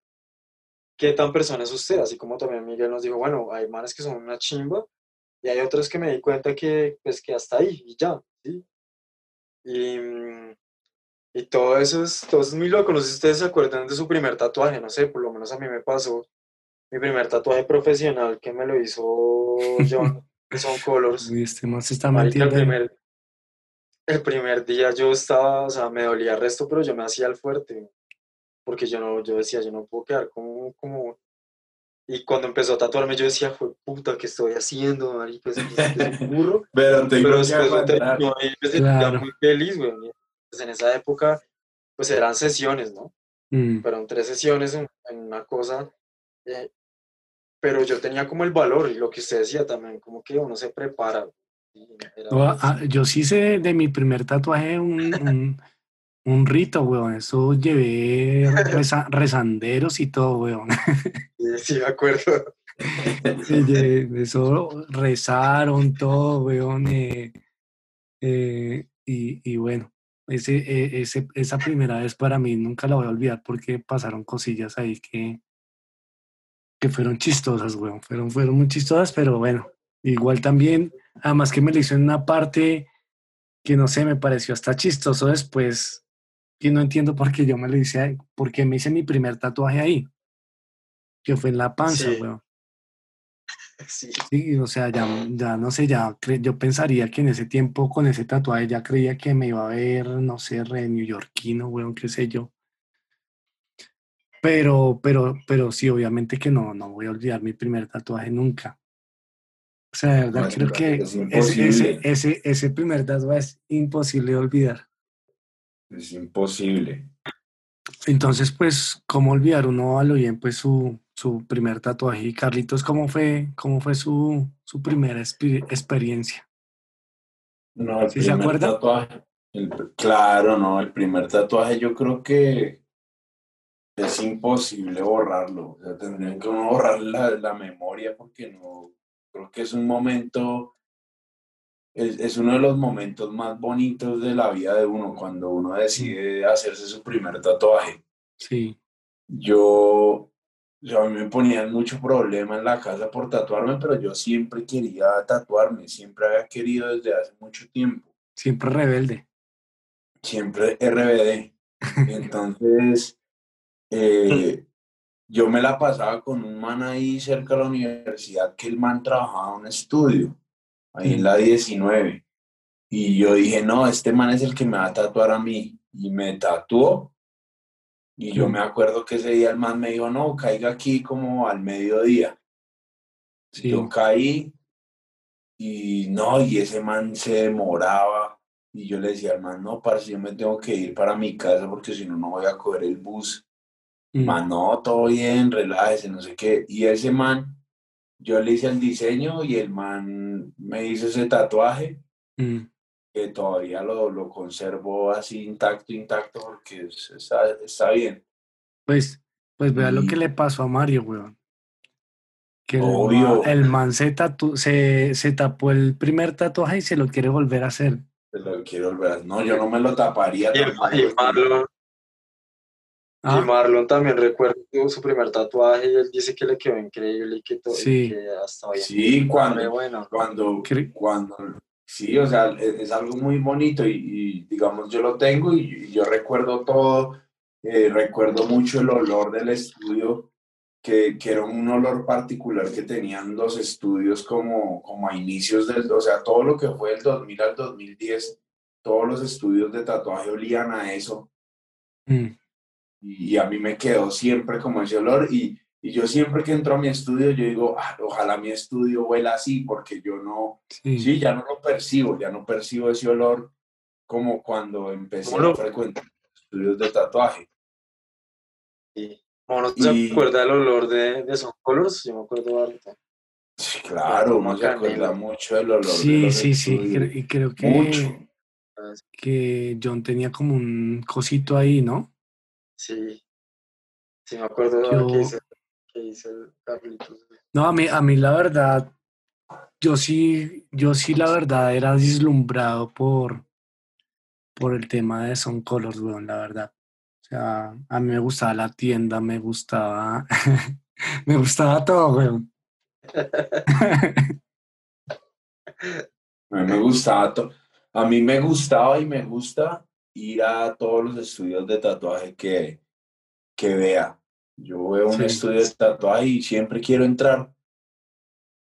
qué tan persona es usted, así como también Miguel nos dijo, bueno, hay manes que son una chimba y hay otros que me di cuenta que, pues, que hasta ahí y ya, ¿sí? Y, mm, y todo eso es, todo eso es muy loco, no sé si ustedes se acuerdan de su primer tatuaje, no sé, por lo menos a mí me pasó mi primer tatuaje profesional que me lo hizo John, (laughs) de Son Colors. Uy, este se está Marica, el primer, el primer día yo estaba, o sea, me dolía el resto, pero yo me hacía el fuerte, porque yo no, yo decía, yo no puedo quedar como, como, y cuando empezó a tatuarme yo decía, fue puta, ¿qué estoy haciendo, marica? Es, es- un burro, (laughs) Pero tengo pero que después terminó y me sentía Claro. muy feliz, güey. Pues en esa época, pues eran sesiones, ¿no? Mm, Fueron tres sesiones en, en una cosa, eh, pero yo tenía como el valor y lo que usted decía también, como que uno se prepara. no, ah, yo sí sé de mi primer tatuaje un, un, un rito, weón. Eso llevé (laughs) reza- rezanderos y todo, weón. (laughs) sí, sí, me acuerdo. Eso rezaron todo, weón. eh, eh, y, y bueno, ese, eh, ese, esa primera vez para mí nunca la voy a olvidar porque pasaron cosillas ahí que, que fueron chistosas, weón. Fueron, fueron muy chistosas, pero bueno, igual también, además que me lo hizo en una parte que no sé, me pareció hasta chistoso después, que no entiendo por qué yo me lo hice, porque me hice mi primer tatuaje ahí, que fue en la panza, Sí. weón. (laughs) Sí, Sí, o sea, ya, ya no sé, ya cre- yo pensaría que en ese tiempo con ese tatuaje ya creía que me iba a ver, no sé, re neoyorquino, weón, qué sé yo. Pero, pero, pero sí, obviamente que no, no voy a olvidar mi primer tatuaje nunca. O sea, de verdad, No, creo es que es ese, ese, ese primer tatuaje es imposible de olvidar. Es imposible. Entonces, pues, ¿cómo olvidar uno a lo bien, pues, su, su primer tatuaje? Y Carlitos, ¿cómo fue, cómo fue su, su primera experiencia? No, el ¿Sí se acuerda? tatuaje. el claro, no, el primer tatuaje yo creo que es imposible borrarlo. O sea, tendrían que borrar la, la memoria porque no, creo que es un momento, es, es uno de los momentos más bonitos de la vida de uno cuando uno decide hacerse su primer tatuaje. Sí, Yo, yo a mí me ponían mucho problema en la casa por tatuarme, pero yo siempre quería tatuarme, siempre había querido desde hace mucho tiempo. siempre rebelde. siempre RBD. (laughs) Entonces, eh, yo me la pasaba con un man ahí cerca de la universidad que el man trabajaba en un estudio, ahí en la 19. Y yo dije, no, este man es el que me va a tatuar a mí. Y me tatuó. Y yo me acuerdo que ese día el man me dijo, no, caiga aquí como al mediodía. Sí, Yo caí y no, y ese man se demoraba. Y yo le decía al man, no, parce, yo me tengo que ir para mi casa porque si no, no voy a coger el bus. mm, Man, no, todo bien, relájese, no sé qué. Y ese man, yo le hice el diseño y el man me hizo ese tatuaje mm. que todavía lo, lo conservo así intacto, intacto, porque es- está, está bien. Pues, pues vea lo que le pasó a Mario, weón. Que el, Obvio. el man se, tatu- se, se tapó el primer tatuaje y se lo quiere volver a hacer. Te lo quiero volver a- No, yo no me lo taparía. y, el- y Ah, y Marlon también recuerdo su primer tatuaje y él dice que le quedó increíble y que, to- y Sí. que hasta hoy Sí, cuando- bueno. cuando, cuando, sí, o sea, es, es algo muy bonito y, y, digamos yo lo tengo y, y yo recuerdo todo, eh, recuerdo mucho el olor del estudio que, que, era un olor particular que tenían los estudios como, como a inicios del, o sea, todo lo que fue del 2000 al 2010, todos los estudios de tatuaje olían a eso. Mm. Y, a mí me quedó siempre como ese olor y, y, yo siempre que entro a mi estudio, yo digo, ah, ojalá mi estudio huela así, porque yo no, sí. ya no lo percibo, ya no percibo ese olor como cuando empecé a frecuentar estudios de tatuaje. Sí. ¿No se acuerda el olor de, de Son Colors? Yo me acuerdo ahorita. Sí, claro, uno se acuerda mucho del olor. Sí, de los sí, sí, y creo que, que John tenía como un cosito ahí, ¿no? Sí, sí, me acuerdo de que hice, que hice el Carlitos. No, a mí, a mí la verdad, yo sí, yo sí la verdad era deslumbrado por, por el tema de Son Colors, weón, la verdad. O sea, a mí me gustaba la tienda, me gustaba, (laughs) me gustaba todo, weón. (laughs) a mí me gustaba todo. A mí me gustaba y me gusta ir a todos los estudios de tatuaje que, que vea. Yo veo un estudio de tatuaje y siempre quiero entrar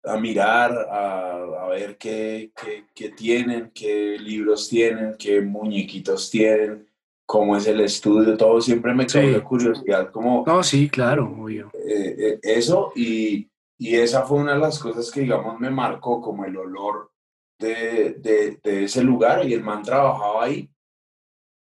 a mirar, a, a ver qué, qué, qué, tienen, qué libros tienen, qué muñequitos tienen, cómo es el estudio, todo siempre me causa curiosidad. Como, no, sí, claro, obvio. Eh, eh, eso y, y, esa fue una de las cosas que, digamos, me marcó como el olor de, de, de, ese lugar y el man trabajaba ahí.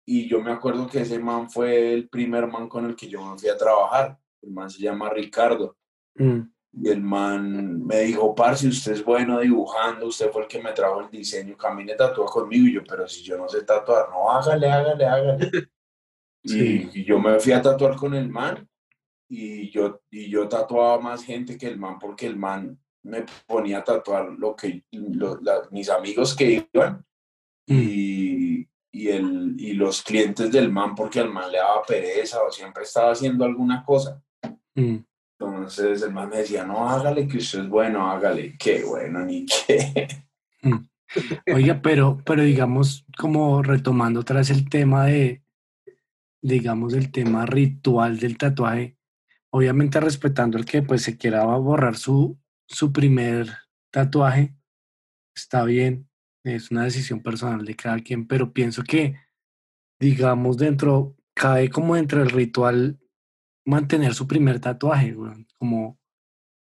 Y yo me acuerdo que ese man fue el primer man con el que yo me fui a trabajar. El man se llama Ricardo. Mm. Y el man me dijo, parce, usted es bueno dibujando, usted fue el que me trajo el diseño, camine tatúa conmigo. Y yo, pero si yo no sé tatuar, no, hágale, hágale, hágale. (laughs) Y, yo me fui a tatuar con el man y yo, y yo tatuaba más gente que el man porque el man me ponía a tatuar lo que mis amigos que iban mm. y, y, el, y los clientes del man porque al man le daba pereza o siempre estaba haciendo alguna cosa. Mm. Entonces el man me decía, no, hágale que usted es bueno, hágale. Qué bueno, ni qué. Mm. Oiga, pero, pero digamos, como retomando otra vez el tema de, digamos, el tema ritual del tatuaje, obviamente respetando el que pues se quiera borrar su, su primer tatuaje, está bien, es una decisión personal de cada quien, pero pienso que, digamos, dentro, cae como dentro del ritual mantener su primer tatuaje, como,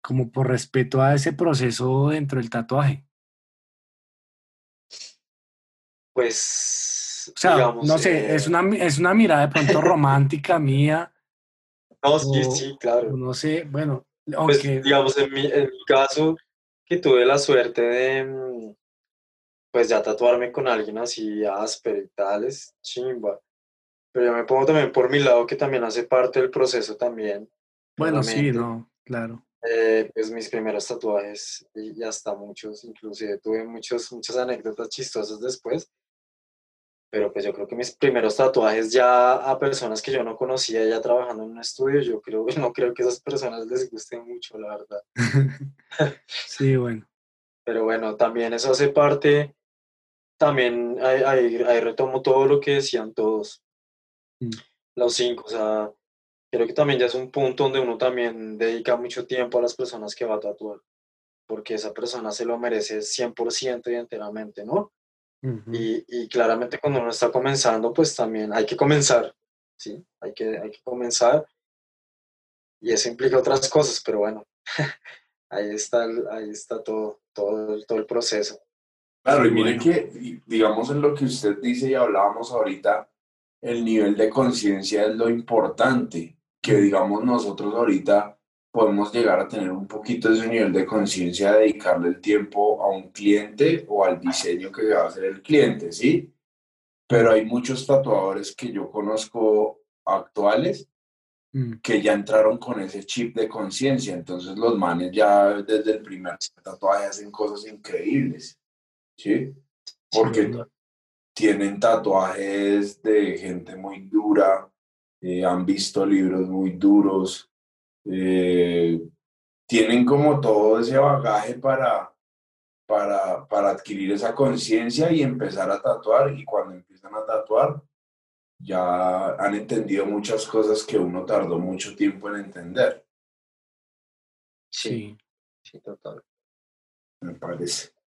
como por respeto a ese proceso dentro del tatuaje. Pues, o sea, no sé, es, eh una, es una mirada de pronto (laughs) romántica mía. No, sí, sí, claro. No sé, bueno, pues, digamos, en mi, en mi caso, que tuve la suerte de, mm, pues ya tatuarme con alguien así áspero y tal, es chimba. Pero yo me pongo también por mi lado que también hace parte del proceso también. Bueno, sí, no, claro. Eh, pues mis primeros tatuajes y hasta muchos, inclusive tuve muchos, muchas anécdotas chistosas después, pero pues yo creo que mis primeros tatuajes ya a personas que yo no conocía ya trabajando en un estudio, yo creo, (laughs) no creo que esas personas les guste mucho, la verdad. (laughs) sí, bueno. (laughs) Pero bueno, también eso hace parte, también ahí, ahí retomo todo lo que decían todos, Mm. Los cinco, o sea, creo que también ya es un punto donde uno también dedica mucho tiempo a las personas que va a tatuar, porque esa persona se lo merece 100% y enteramente, ¿no? y, y, claramente cuando uno está comenzando, pues también hay que comenzar, ¿sí? Hay que, hay que comenzar y eso implica otras cosas, pero bueno, (laughs) ahí está, ahí está todo, todo, todo el proceso. Claro, y miren que, digamos en lo que usted dice y hablábamos ahorita, el nivel de conciencia es lo importante, que digamos nosotros ahorita podemos llegar a tener un poquito de ese nivel de conciencia, dedicarle el tiempo a un cliente o al diseño que va a hacer el cliente, ¿sí? Pero hay muchos tatuadores que yo conozco actuales mm. que ya entraron con ese chip de conciencia, entonces los manes ya desde el primer tatuaje hacen cosas increíbles, ¿sí? Porque tienen tatuajes de gente muy dura, eh, han visto libros muy duros, eh, tienen como todo ese bagaje para, para, para adquirir esa conciencia y empezar a tatuar y cuando empiezan a tatuar ya han entendido muchas cosas que uno tardó mucho tiempo en entender. Sí, sí, total. Me parece.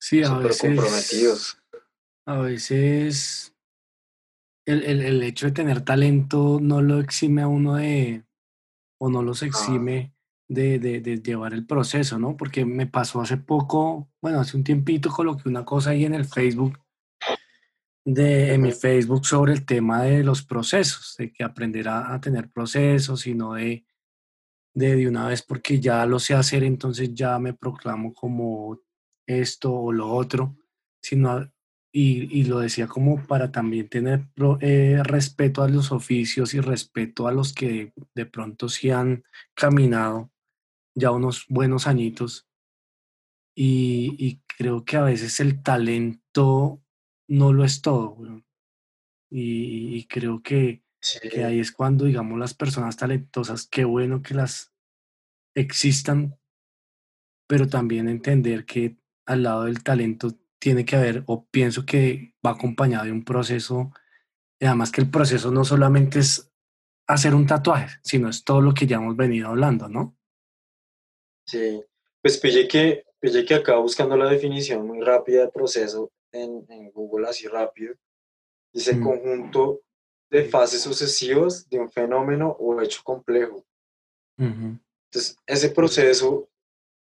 Sí, a veces. comprometidos. A veces el, el- el hecho de tener talento no lo exime a uno de, o no los exime de, de- de llevar el proceso, ¿no? Porque me pasó hace poco, bueno, hace un tiempito coloqué una cosa ahí en el Facebook, de, en mi. Facebook sobre el tema de los procesos, de que aprender a, a tener procesos y no de, de de una vez porque ya lo sé hacer, entonces ya me proclamo como esto o lo otro, sino, y, y lo decía como para también tener eh, respeto a los oficios y respeto a los que de pronto sí han caminado ya unos buenos añitos. Y, y creo que a veces el talento no lo es todo. Y, y creo que, Sí, que ahí es cuando, digamos, las personas talentosas, qué bueno que las existan, pero también entender que al lado del talento tiene que haber, o pienso que va acompañado de un proceso, y además que el proceso no solamente es hacer un tatuaje, sino es todo lo que ya hemos venido hablando, ¿no? sí. Pues pillé que, pillé que acá buscando la definición muy rápida de proceso en, en Google así rápido, dice Mm. conjunto de fases sucesivas de un fenómeno o hecho complejo. Ujú, Entonces, ese proceso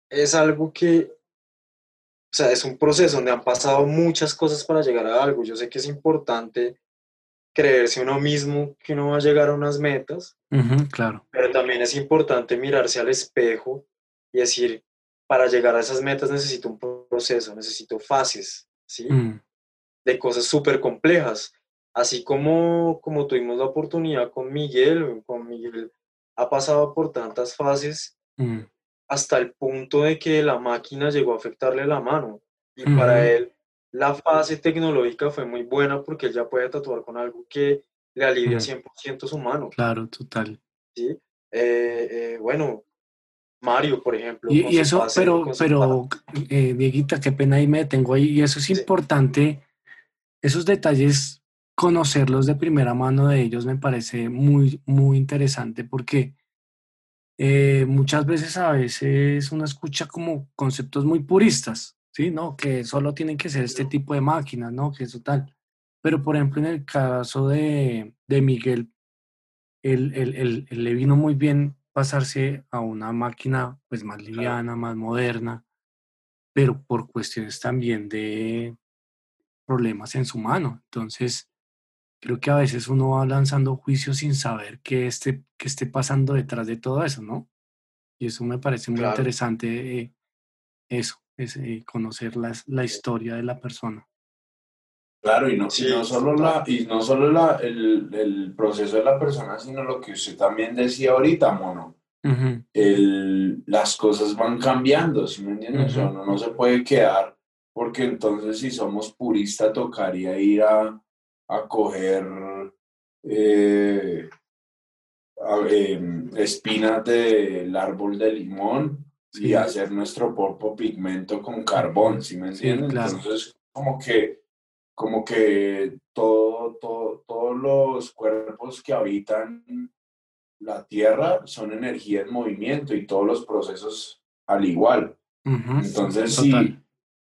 es algo que, o sea, es un proceso donde han pasado muchas cosas para llegar a algo. Yo sé que es importante creerse uno mismo que uno va a llegar a unas metas, ujú, claro. pero también es importante mirarse al espejo y decir, para llegar a esas metas necesito un proceso, necesito fases, ¿sí? Mm, De cosas súper complejas. Así como, como tuvimos la oportunidad con Miguel, con Miguel ha pasado por tantas fases mm, hasta el punto de que la máquina llegó a afectarle la mano. Y para Ujú. él, la fase tecnológica fue muy buena porque él ya puede tatuar con algo que le alivia Mm. 100% su mano. claro, total. ¿sí? Eh, eh, bueno, Mario, por ejemplo, Y, y eso, fase- pero, pero, eh, Dieguita, qué pena ahí me detengo ahí. Y eso es Sí. importante, esos detalles, conocerlos de primera mano de ellos me parece muy, muy interesante porque eh, muchas veces a veces uno escucha como conceptos muy puristas, ¿sí? ¿No? Que solo tienen que ser este tipo de máquinas, ¿no? Que eso tal. Pero, por ejemplo, en el caso de, de Miguel, él, él- él- él le vino muy bien pasarse a una máquina pues más liviana, más moderna, pero por cuestiones también de problemas en su mano. Entonces, creo que a veces uno va lanzando juicios sin saber qué esté, qué esté pasando detrás de todo eso, ¿no? Y eso me parece muy Claro. interesante, eh, eso, es, eh, conocer las- la historia de la persona. Claro, y no, y Sí, no solo, la, y no solo la, el, el proceso de la persona, sino lo que usted también decía ahorita, mono. El, las cosas van cambiando, ¿sí me entiendes? O sea, uno no se puede quedar, porque entonces si somos puristas tocaría ir a, a coger eh, a- em, espinas del árbol de limón y Sí. hacer nuestro propio pigmento con carbón, ¿sí me Sí, entiendes? claro. Entonces, como que como que todo, todo, todos los cuerpos que habitan la Tierra son energía en movimiento y todos los procesos al igual. Entonces, total. si,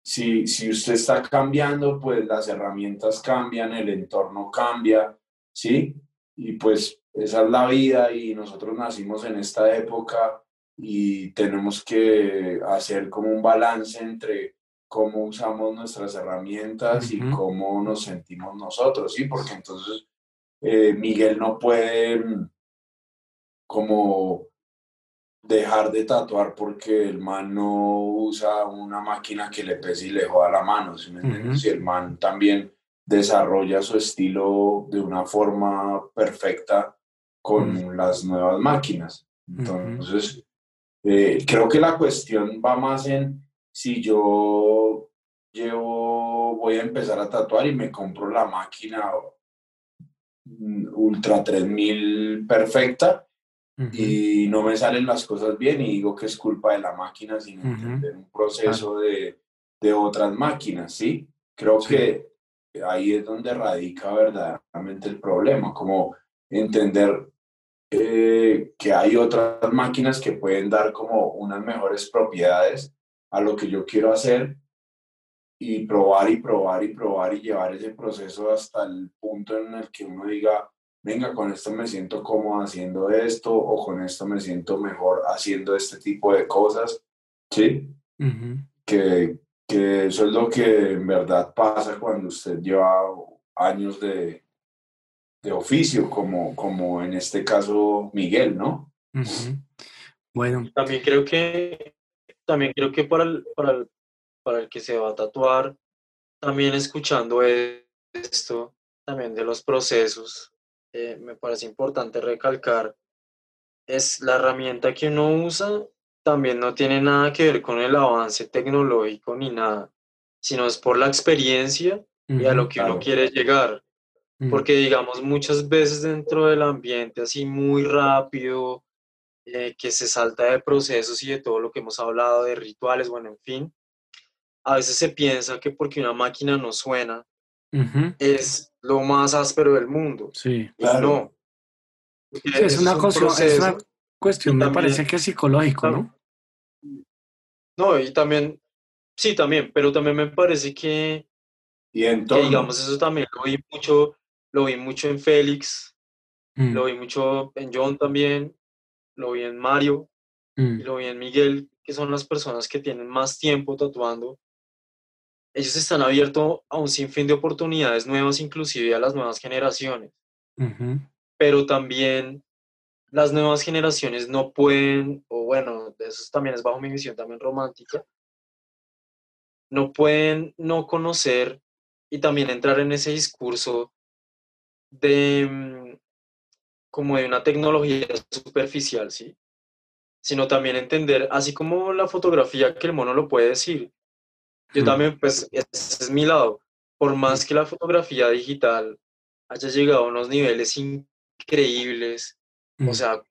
si, si usted está cambiando, pues las herramientas cambian, el entorno cambia, ¿sí? Y pues esa es la vida y nosotros nacimos en esta época y tenemos que hacer como un balance entre cómo usamos nuestras herramientas y Ujú. cómo nos sentimos nosotros, ¿sí? Porque entonces eh, Miguel no puede mm, como dejar de tatuar porque el man no usa una máquina que le pese y le joda la mano, ¿sí me. Y el man también desarrolla su estilo de una forma perfecta con las nuevas máquinas. Entonces, eh, creo que la cuestión va más en si yo llevo, voy a empezar a tatuar y me compro la máquina Ultra 3000 perfecta Y no me salen las cosas bien y digo que es culpa de la máquina sin entender un proceso de, de otras máquinas, ¿sí? Creo Sí. que ahí es donde radica verdaderamente el problema, como entender eh, que hay otras máquinas que pueden dar como unas mejores propiedades a lo que yo quiero hacer y probar y probar y probar y llevar ese proceso hasta el punto en el que uno diga, venga, con esto me siento cómodo haciendo esto o con esto me siento mejor haciendo este tipo de cosas, ¿sí? que, que eso es lo que en verdad pasa cuando usted lleva años de, de oficio, como, como en este caso Miguel, ¿no? Bueno. También creo que, también creo que para el, para, el, para el que se va a tatuar, también escuchando esto, también de los procesos, eh, me parece importante recalcar, es la herramienta que uno usa, también no tiene nada que ver con el avance tecnológico ni nada, sino es por la experiencia y a lo que uno quiere llegar. Porque digamos, muchas veces dentro del ambiente así muy rápido, eh, que se salta de procesos y de todo lo que hemos hablado, de rituales, bueno, en fin, a veces se piensa que porque una máquina no suena, es lo más áspero del mundo. Sí, claro. No. es, una es, una cuestión, me parece que es psicológico, ¿no? No, y también, sí, también, pero también me parece que, y entonces, digamos, eso también lo vi mucho, lo vi mucho en Félix, mm. lo vi mucho en John también, lo vi en Mario, mm. y lo vi en Miguel, que son las personas que tienen más tiempo tatuando. Ellos están abiertos a un sinfín de oportunidades nuevas, inclusive a las nuevas generaciones. Pero también las nuevas generaciones no pueden, o bueno, eso también es bajo mi visión también romántica, no pueden no conocer y también entrar en ese discurso de mm, como de una tecnología superficial, ¿sí? Sino también entender, así como la fotografía que el mono lo puede decir, yo también, pues, ese es mi lado. Por más que la fotografía digital haya llegado a unos niveles increíbles, o sea,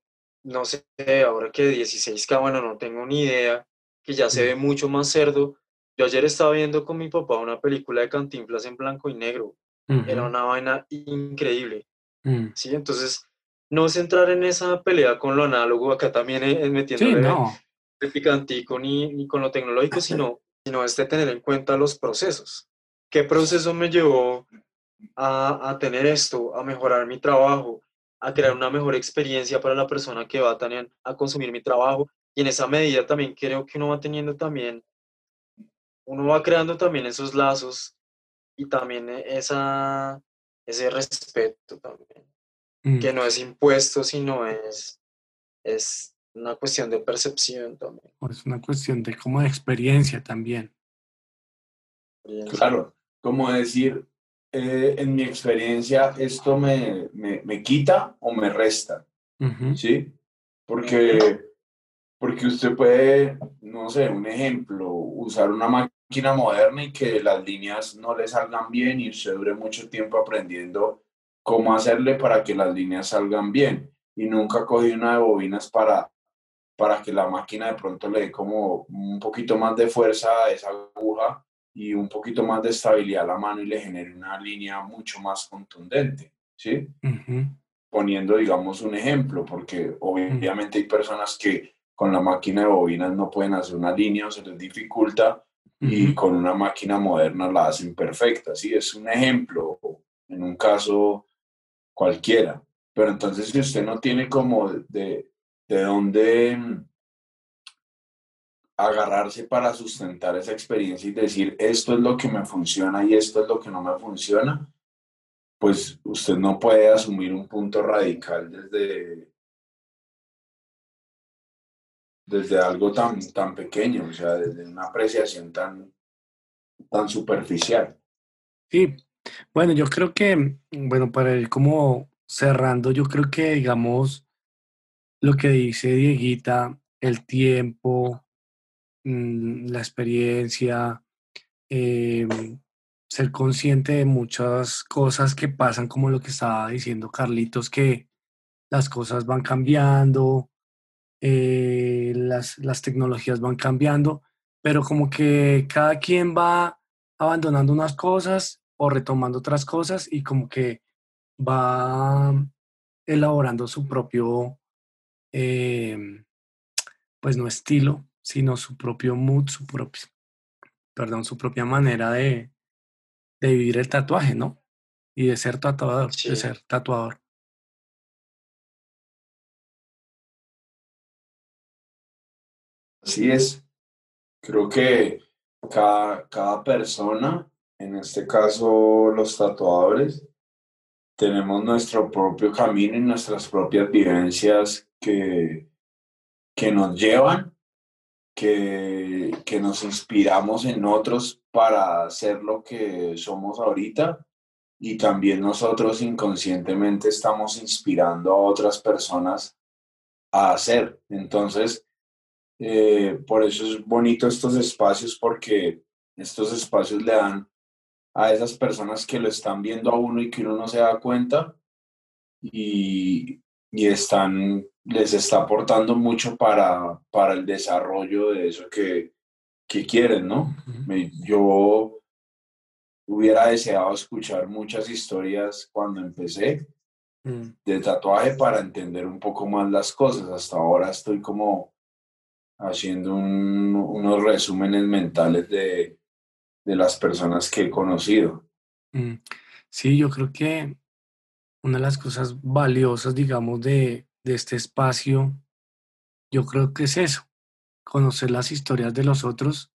no sé, ahora que 16K, bueno, no tengo ni idea, que ya se ve mucho más cerdo. Yo ayer estaba viendo con mi papá una película de Cantinflas en blanco y negro. Era una vaina increíble. Mm. Sí, entonces, no es entrar en esa pelea con lo análogo, acá también es metiendo no. el picantico ni, ni con lo tecnológico, sino, sino es de tener en cuenta los procesos. ¿Qué proceso me llevó a, a tener esto, a mejorar mi trabajo, a crear una mejor experiencia para la persona que va también a consumir mi trabajo y en esa medida también creo que uno va teniendo también, uno va creando también esos lazos y también e, esa, ese respeto también, Mm. que no es impuesto, sino es, es una cuestión de percepción también. Es una cuestión de como de experiencia también. Claro, como decir, eh, en mi experiencia, esto me, me, me, quita o me resta, ¿sí? Porque, porque usted puede, no sé, un ejemplo, usar una máquina moderna y que las líneas no le salgan bien y usted dure mucho tiempo aprendiendo cómo hacerle para que las líneas salgan bien. Y nunca cogí una de bobinas para, para que la máquina de pronto le dé como un poquito más de fuerza a esa aguja y un poquito más de estabilidad a la mano y le genere una línea mucho más contundente, ¿sí? Poniendo, digamos, un ejemplo, porque obviamente hay personas que con la máquina de bobinas no pueden hacer una línea o se les dificulta y con una máquina moderna la hacen perfecta, ¿sí? Es un ejemplo, en un caso cualquiera. Pero entonces si usted no tiene como de, de dónde agarrarse para sustentar esa experiencia y decir esto es lo que me funciona y esto es lo que no me funciona, pues usted no puede asumir un punto radical desde, desde algo tan, tan pequeño, o sea, desde una apreciación tan, tan superficial. Sí, bueno, yo creo que, bueno, para ir como cerrando, yo creo que, digamos, lo que dice Dieguita, el tiempo, Mm, la experiencia, em, ser consciente de muchas cosas que pasan, como lo que estaba diciendo Carlitos, que las cosas van cambiando, eh, las, las tecnologías van cambiando, pero como que cada quien va abandonando unas cosas o retomando otras cosas y como que va elaborando su propio, em, pues no estilo, sino su propio mood, su propio, perdón, su propia manera de, de vivir el tatuaje, ¿no? Y de ser tatuador, de ser tatuador. Así es. Creo que cada, cada persona, en este caso los tatuadores, tenemos nuestro propio camino y nuestras propias vivencias que, que nos llevan, que, que nos inspiramos en otros para ser lo que somos ahorita y también nosotros inconscientemente estamos inspirando a otras personas a hacer. Entonces, eh, por eso es bonito estos espacios porque estos espacios le dan a esas personas que lo están viendo a uno y que uno no se da cuenta y, y están, les está aportando mucho para, para el desarrollo de eso que, que quieren, ¿no? Yo hubiera deseado escuchar muchas historias cuando empecé mm. de tatuaje para entender un poco más las cosas. Hasta ahora estoy como haciendo unos resúmenes mentales de, de las personas que he conocido. Mm, sí, yo creo que una de las cosas valiosas, digamos, de, de este espacio, yo creo que es eso, conocer las historias de los otros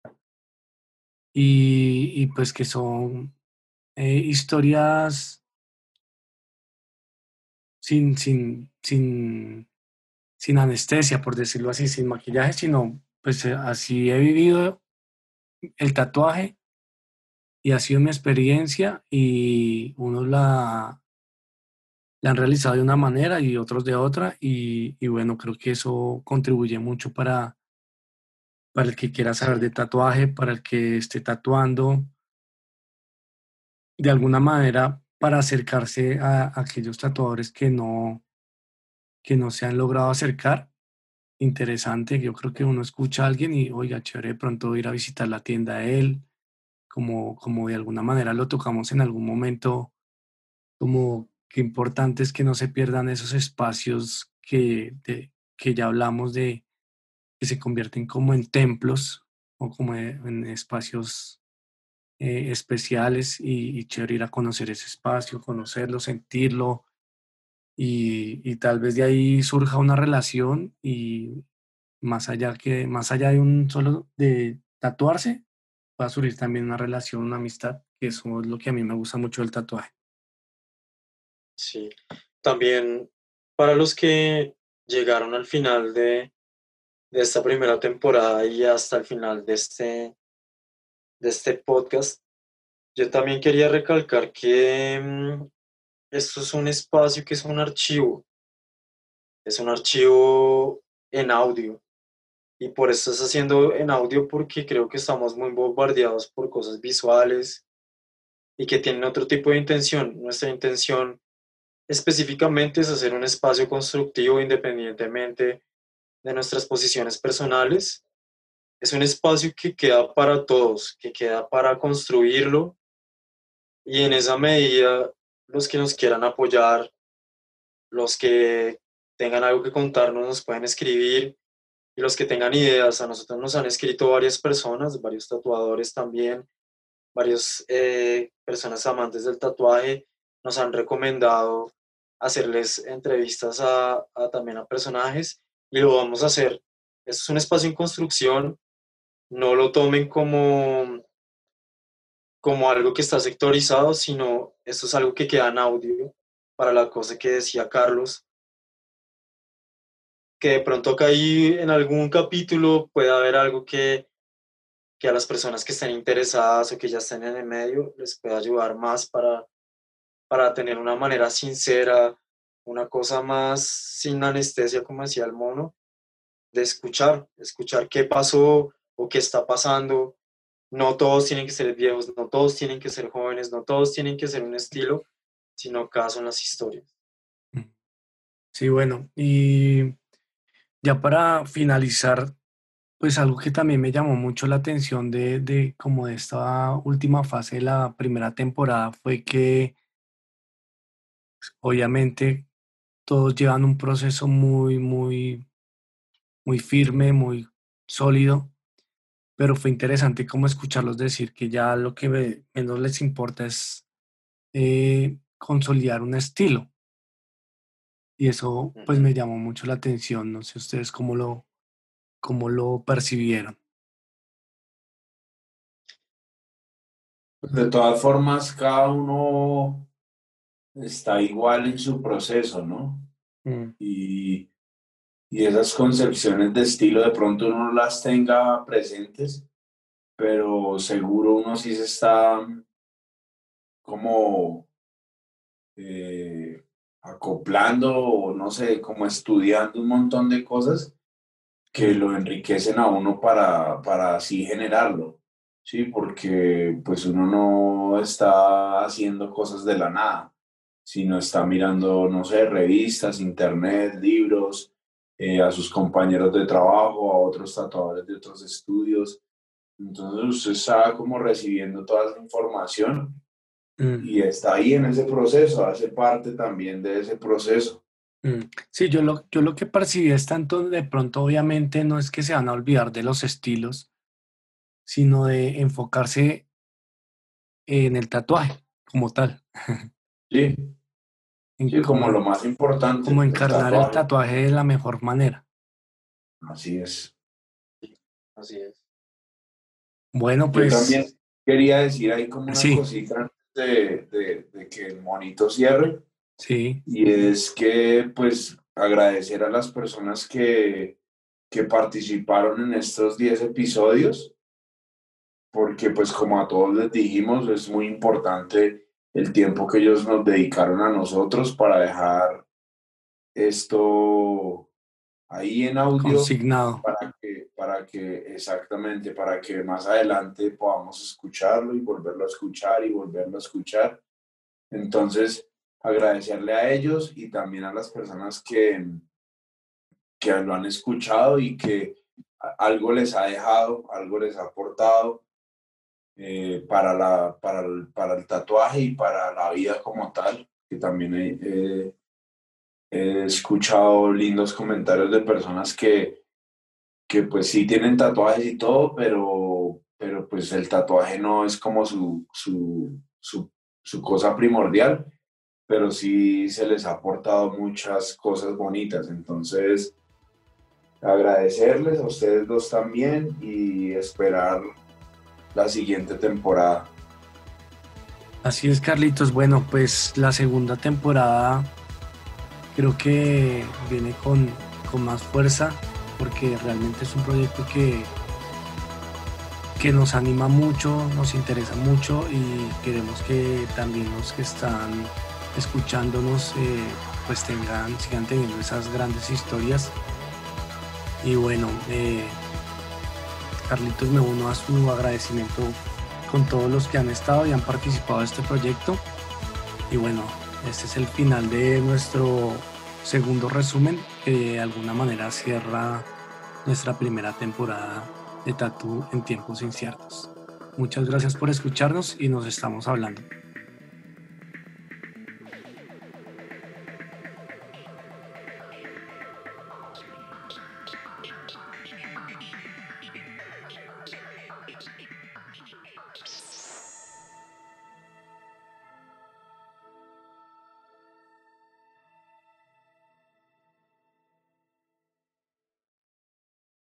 y, y pues que son eh, historias sin, sin, sin, sin anestesia, por decirlo así, sin maquillaje, sino pues eh, así he vivido el tatuaje y ha sido mi experiencia y unos la, la han realizado de una manera y otros de otra y, bueno, creo que eso contribuye mucho para, para el que quiera saber de tatuaje, para el que esté tatuando, de alguna manera para acercarse a, aquellos tatuadores que no, que no se han logrado acercar. Interesante, yo creo que uno escucha a alguien y, oiga, chévere de pronto ir a visitar la tienda de él, como, como de alguna manera lo tocamos en algún momento, como qué importante es que no se pierdan esos espacios que, de, que ya hablamos de que se convierten como en templos o como en espacios eh, especiales y, chévere ir a conocer ese espacio, conocerlo, sentirlo y, y, tal vez de ahí surja una relación y más allá que más allá de un solo de tatuarse va a surgir también una relación, una amistad, que eso es lo que a mí me gusta mucho del tatuaje. Sí, también para los que llegaron al final de, de esta primera temporada y hasta el final de este, de este podcast, yo también quería recalcar que mm, esto es un espacio que es un archivo, es un archivo en audio y por eso está haciendo en audio porque creo que estamos muy bombardeados por cosas visuales y que tienen otro tipo de intención. Nuestra intención específicamente es hacer un espacio constructivo independientemente de nuestras posiciones personales. Es un espacio que queda para todos, que queda para construirlo y en esa medida los que nos quieran apoyar, los que tengan algo que contarnos nos pueden escribir y los que tengan ideas, a nosotros nos han escrito varias personas, varios tatuadores también, varias eh, personas amantes del tatuaje, nos han recomendado hacerles entrevistas a, también a personajes y lo vamos a hacer. Esto es un espacio en construcción, no lo tomen como, como algo que está sectorizado, sino esto es algo que queda en audio para la cosa que decía Carlos, que de pronto que ahí en algún capítulo puede haber algo que, que a las personas que estén interesadas o que ya estén en el medio les pueda ayudar más para, para tener una manera sincera, una cosa más sin anestesia, como decía el mono, de escuchar, escuchar qué pasó o qué está pasando. No todos tienen que ser viejos, no todos tienen que ser jóvenes, no todos tienen que ser un estilo, sino cada son las historias. Sí, bueno, y ya para finalizar, pues algo que también me llamó mucho la atención de, de como de esta última fase de la primera temporada fue que obviamente todos llevan un proceso muy, muy, muy firme, muy sólido, pero fue interesante como escucharlos decir que ya lo que menos les importa es eh, consolidar un estilo. Y eso pues me llamó mucho la atención, no sé ustedes cómo lo, cómo lo percibieron. De todas formas, cada uno está igual en su proceso, ¿no? Mm. Y, y esas concepciones de estilo de pronto uno las tenga presentes, pero seguro uno sí se está como eh, acoplando no sé, como estudiando un montón de cosas que lo enriquecen a uno para, para así generarlo, ¿sí? Porque pues uno no está haciendo cosas de la nada, sino está mirando, no sé, revistas, internet, libros, eh, a sus compañeros de trabajo, a otros tatuadores de otros estudios. Entonces usted está como recibiendo toda esa información mm. y está ahí en ese proceso, hace parte también de ese proceso. Mm. Sí, yo lo, yo lo que percibí es tanto de pronto, obviamente, no es que se van a olvidar de los estilos, sino de enfocarse en el tatuaje como tal. Sí. como, lo más importante. Como encarnar el tatuaje. de la mejor manera. Así es. Así es. Bueno, pues. Yo también quería decir ahí como una cosita de, de que el monito cierre. Sí. Y es que, pues, agradecer a las personas que, que participaron en estos 10 episodios, porque, pues, como a todos les dijimos, es muy importante el tiempo que ellos nos dedicaron a nosotros para dejar esto ahí en audio. Consignado. Para que, que, exactamente, para que más adelante podamos escucharlo y volverlo a escuchar y volverlo a escuchar. Entonces, agradecerle a ellos y también a las personas que, que lo han escuchado y que algo les ha dejado, algo les ha aportado eh, para, la, para, el, para el tatuaje y para la vida como tal, que también he, he escuchado lindos comentarios de personas que, que pues sí tienen tatuajes y todo, pero, pero pues el tatuaje no es como su, su, su, su cosa primordial pero sí se les ha aportado muchas cosas bonitas. Entonces, agradecerles a ustedes dos también y esperar la siguiente temporada. Así es, Carlitos. Bueno, pues la segunda temporada creo que viene con, con más fuerza porque realmente es un proyecto que, que nos anima mucho, nos interesa mucho y queremos que también los que están escuchándonos eh, pues tengan, sigan teniendo esas grandes historias. Y bueno, eh, Carlitos me uno a su agradecimiento con todos los que han estado y han participado de este proyecto. Y bueno, este es el final de nuestro segundo resumen que de alguna manera cierra nuestra primera temporada de Tatu en tiempos inciertos. Muchas gracias por escucharnos y nos estamos hablando.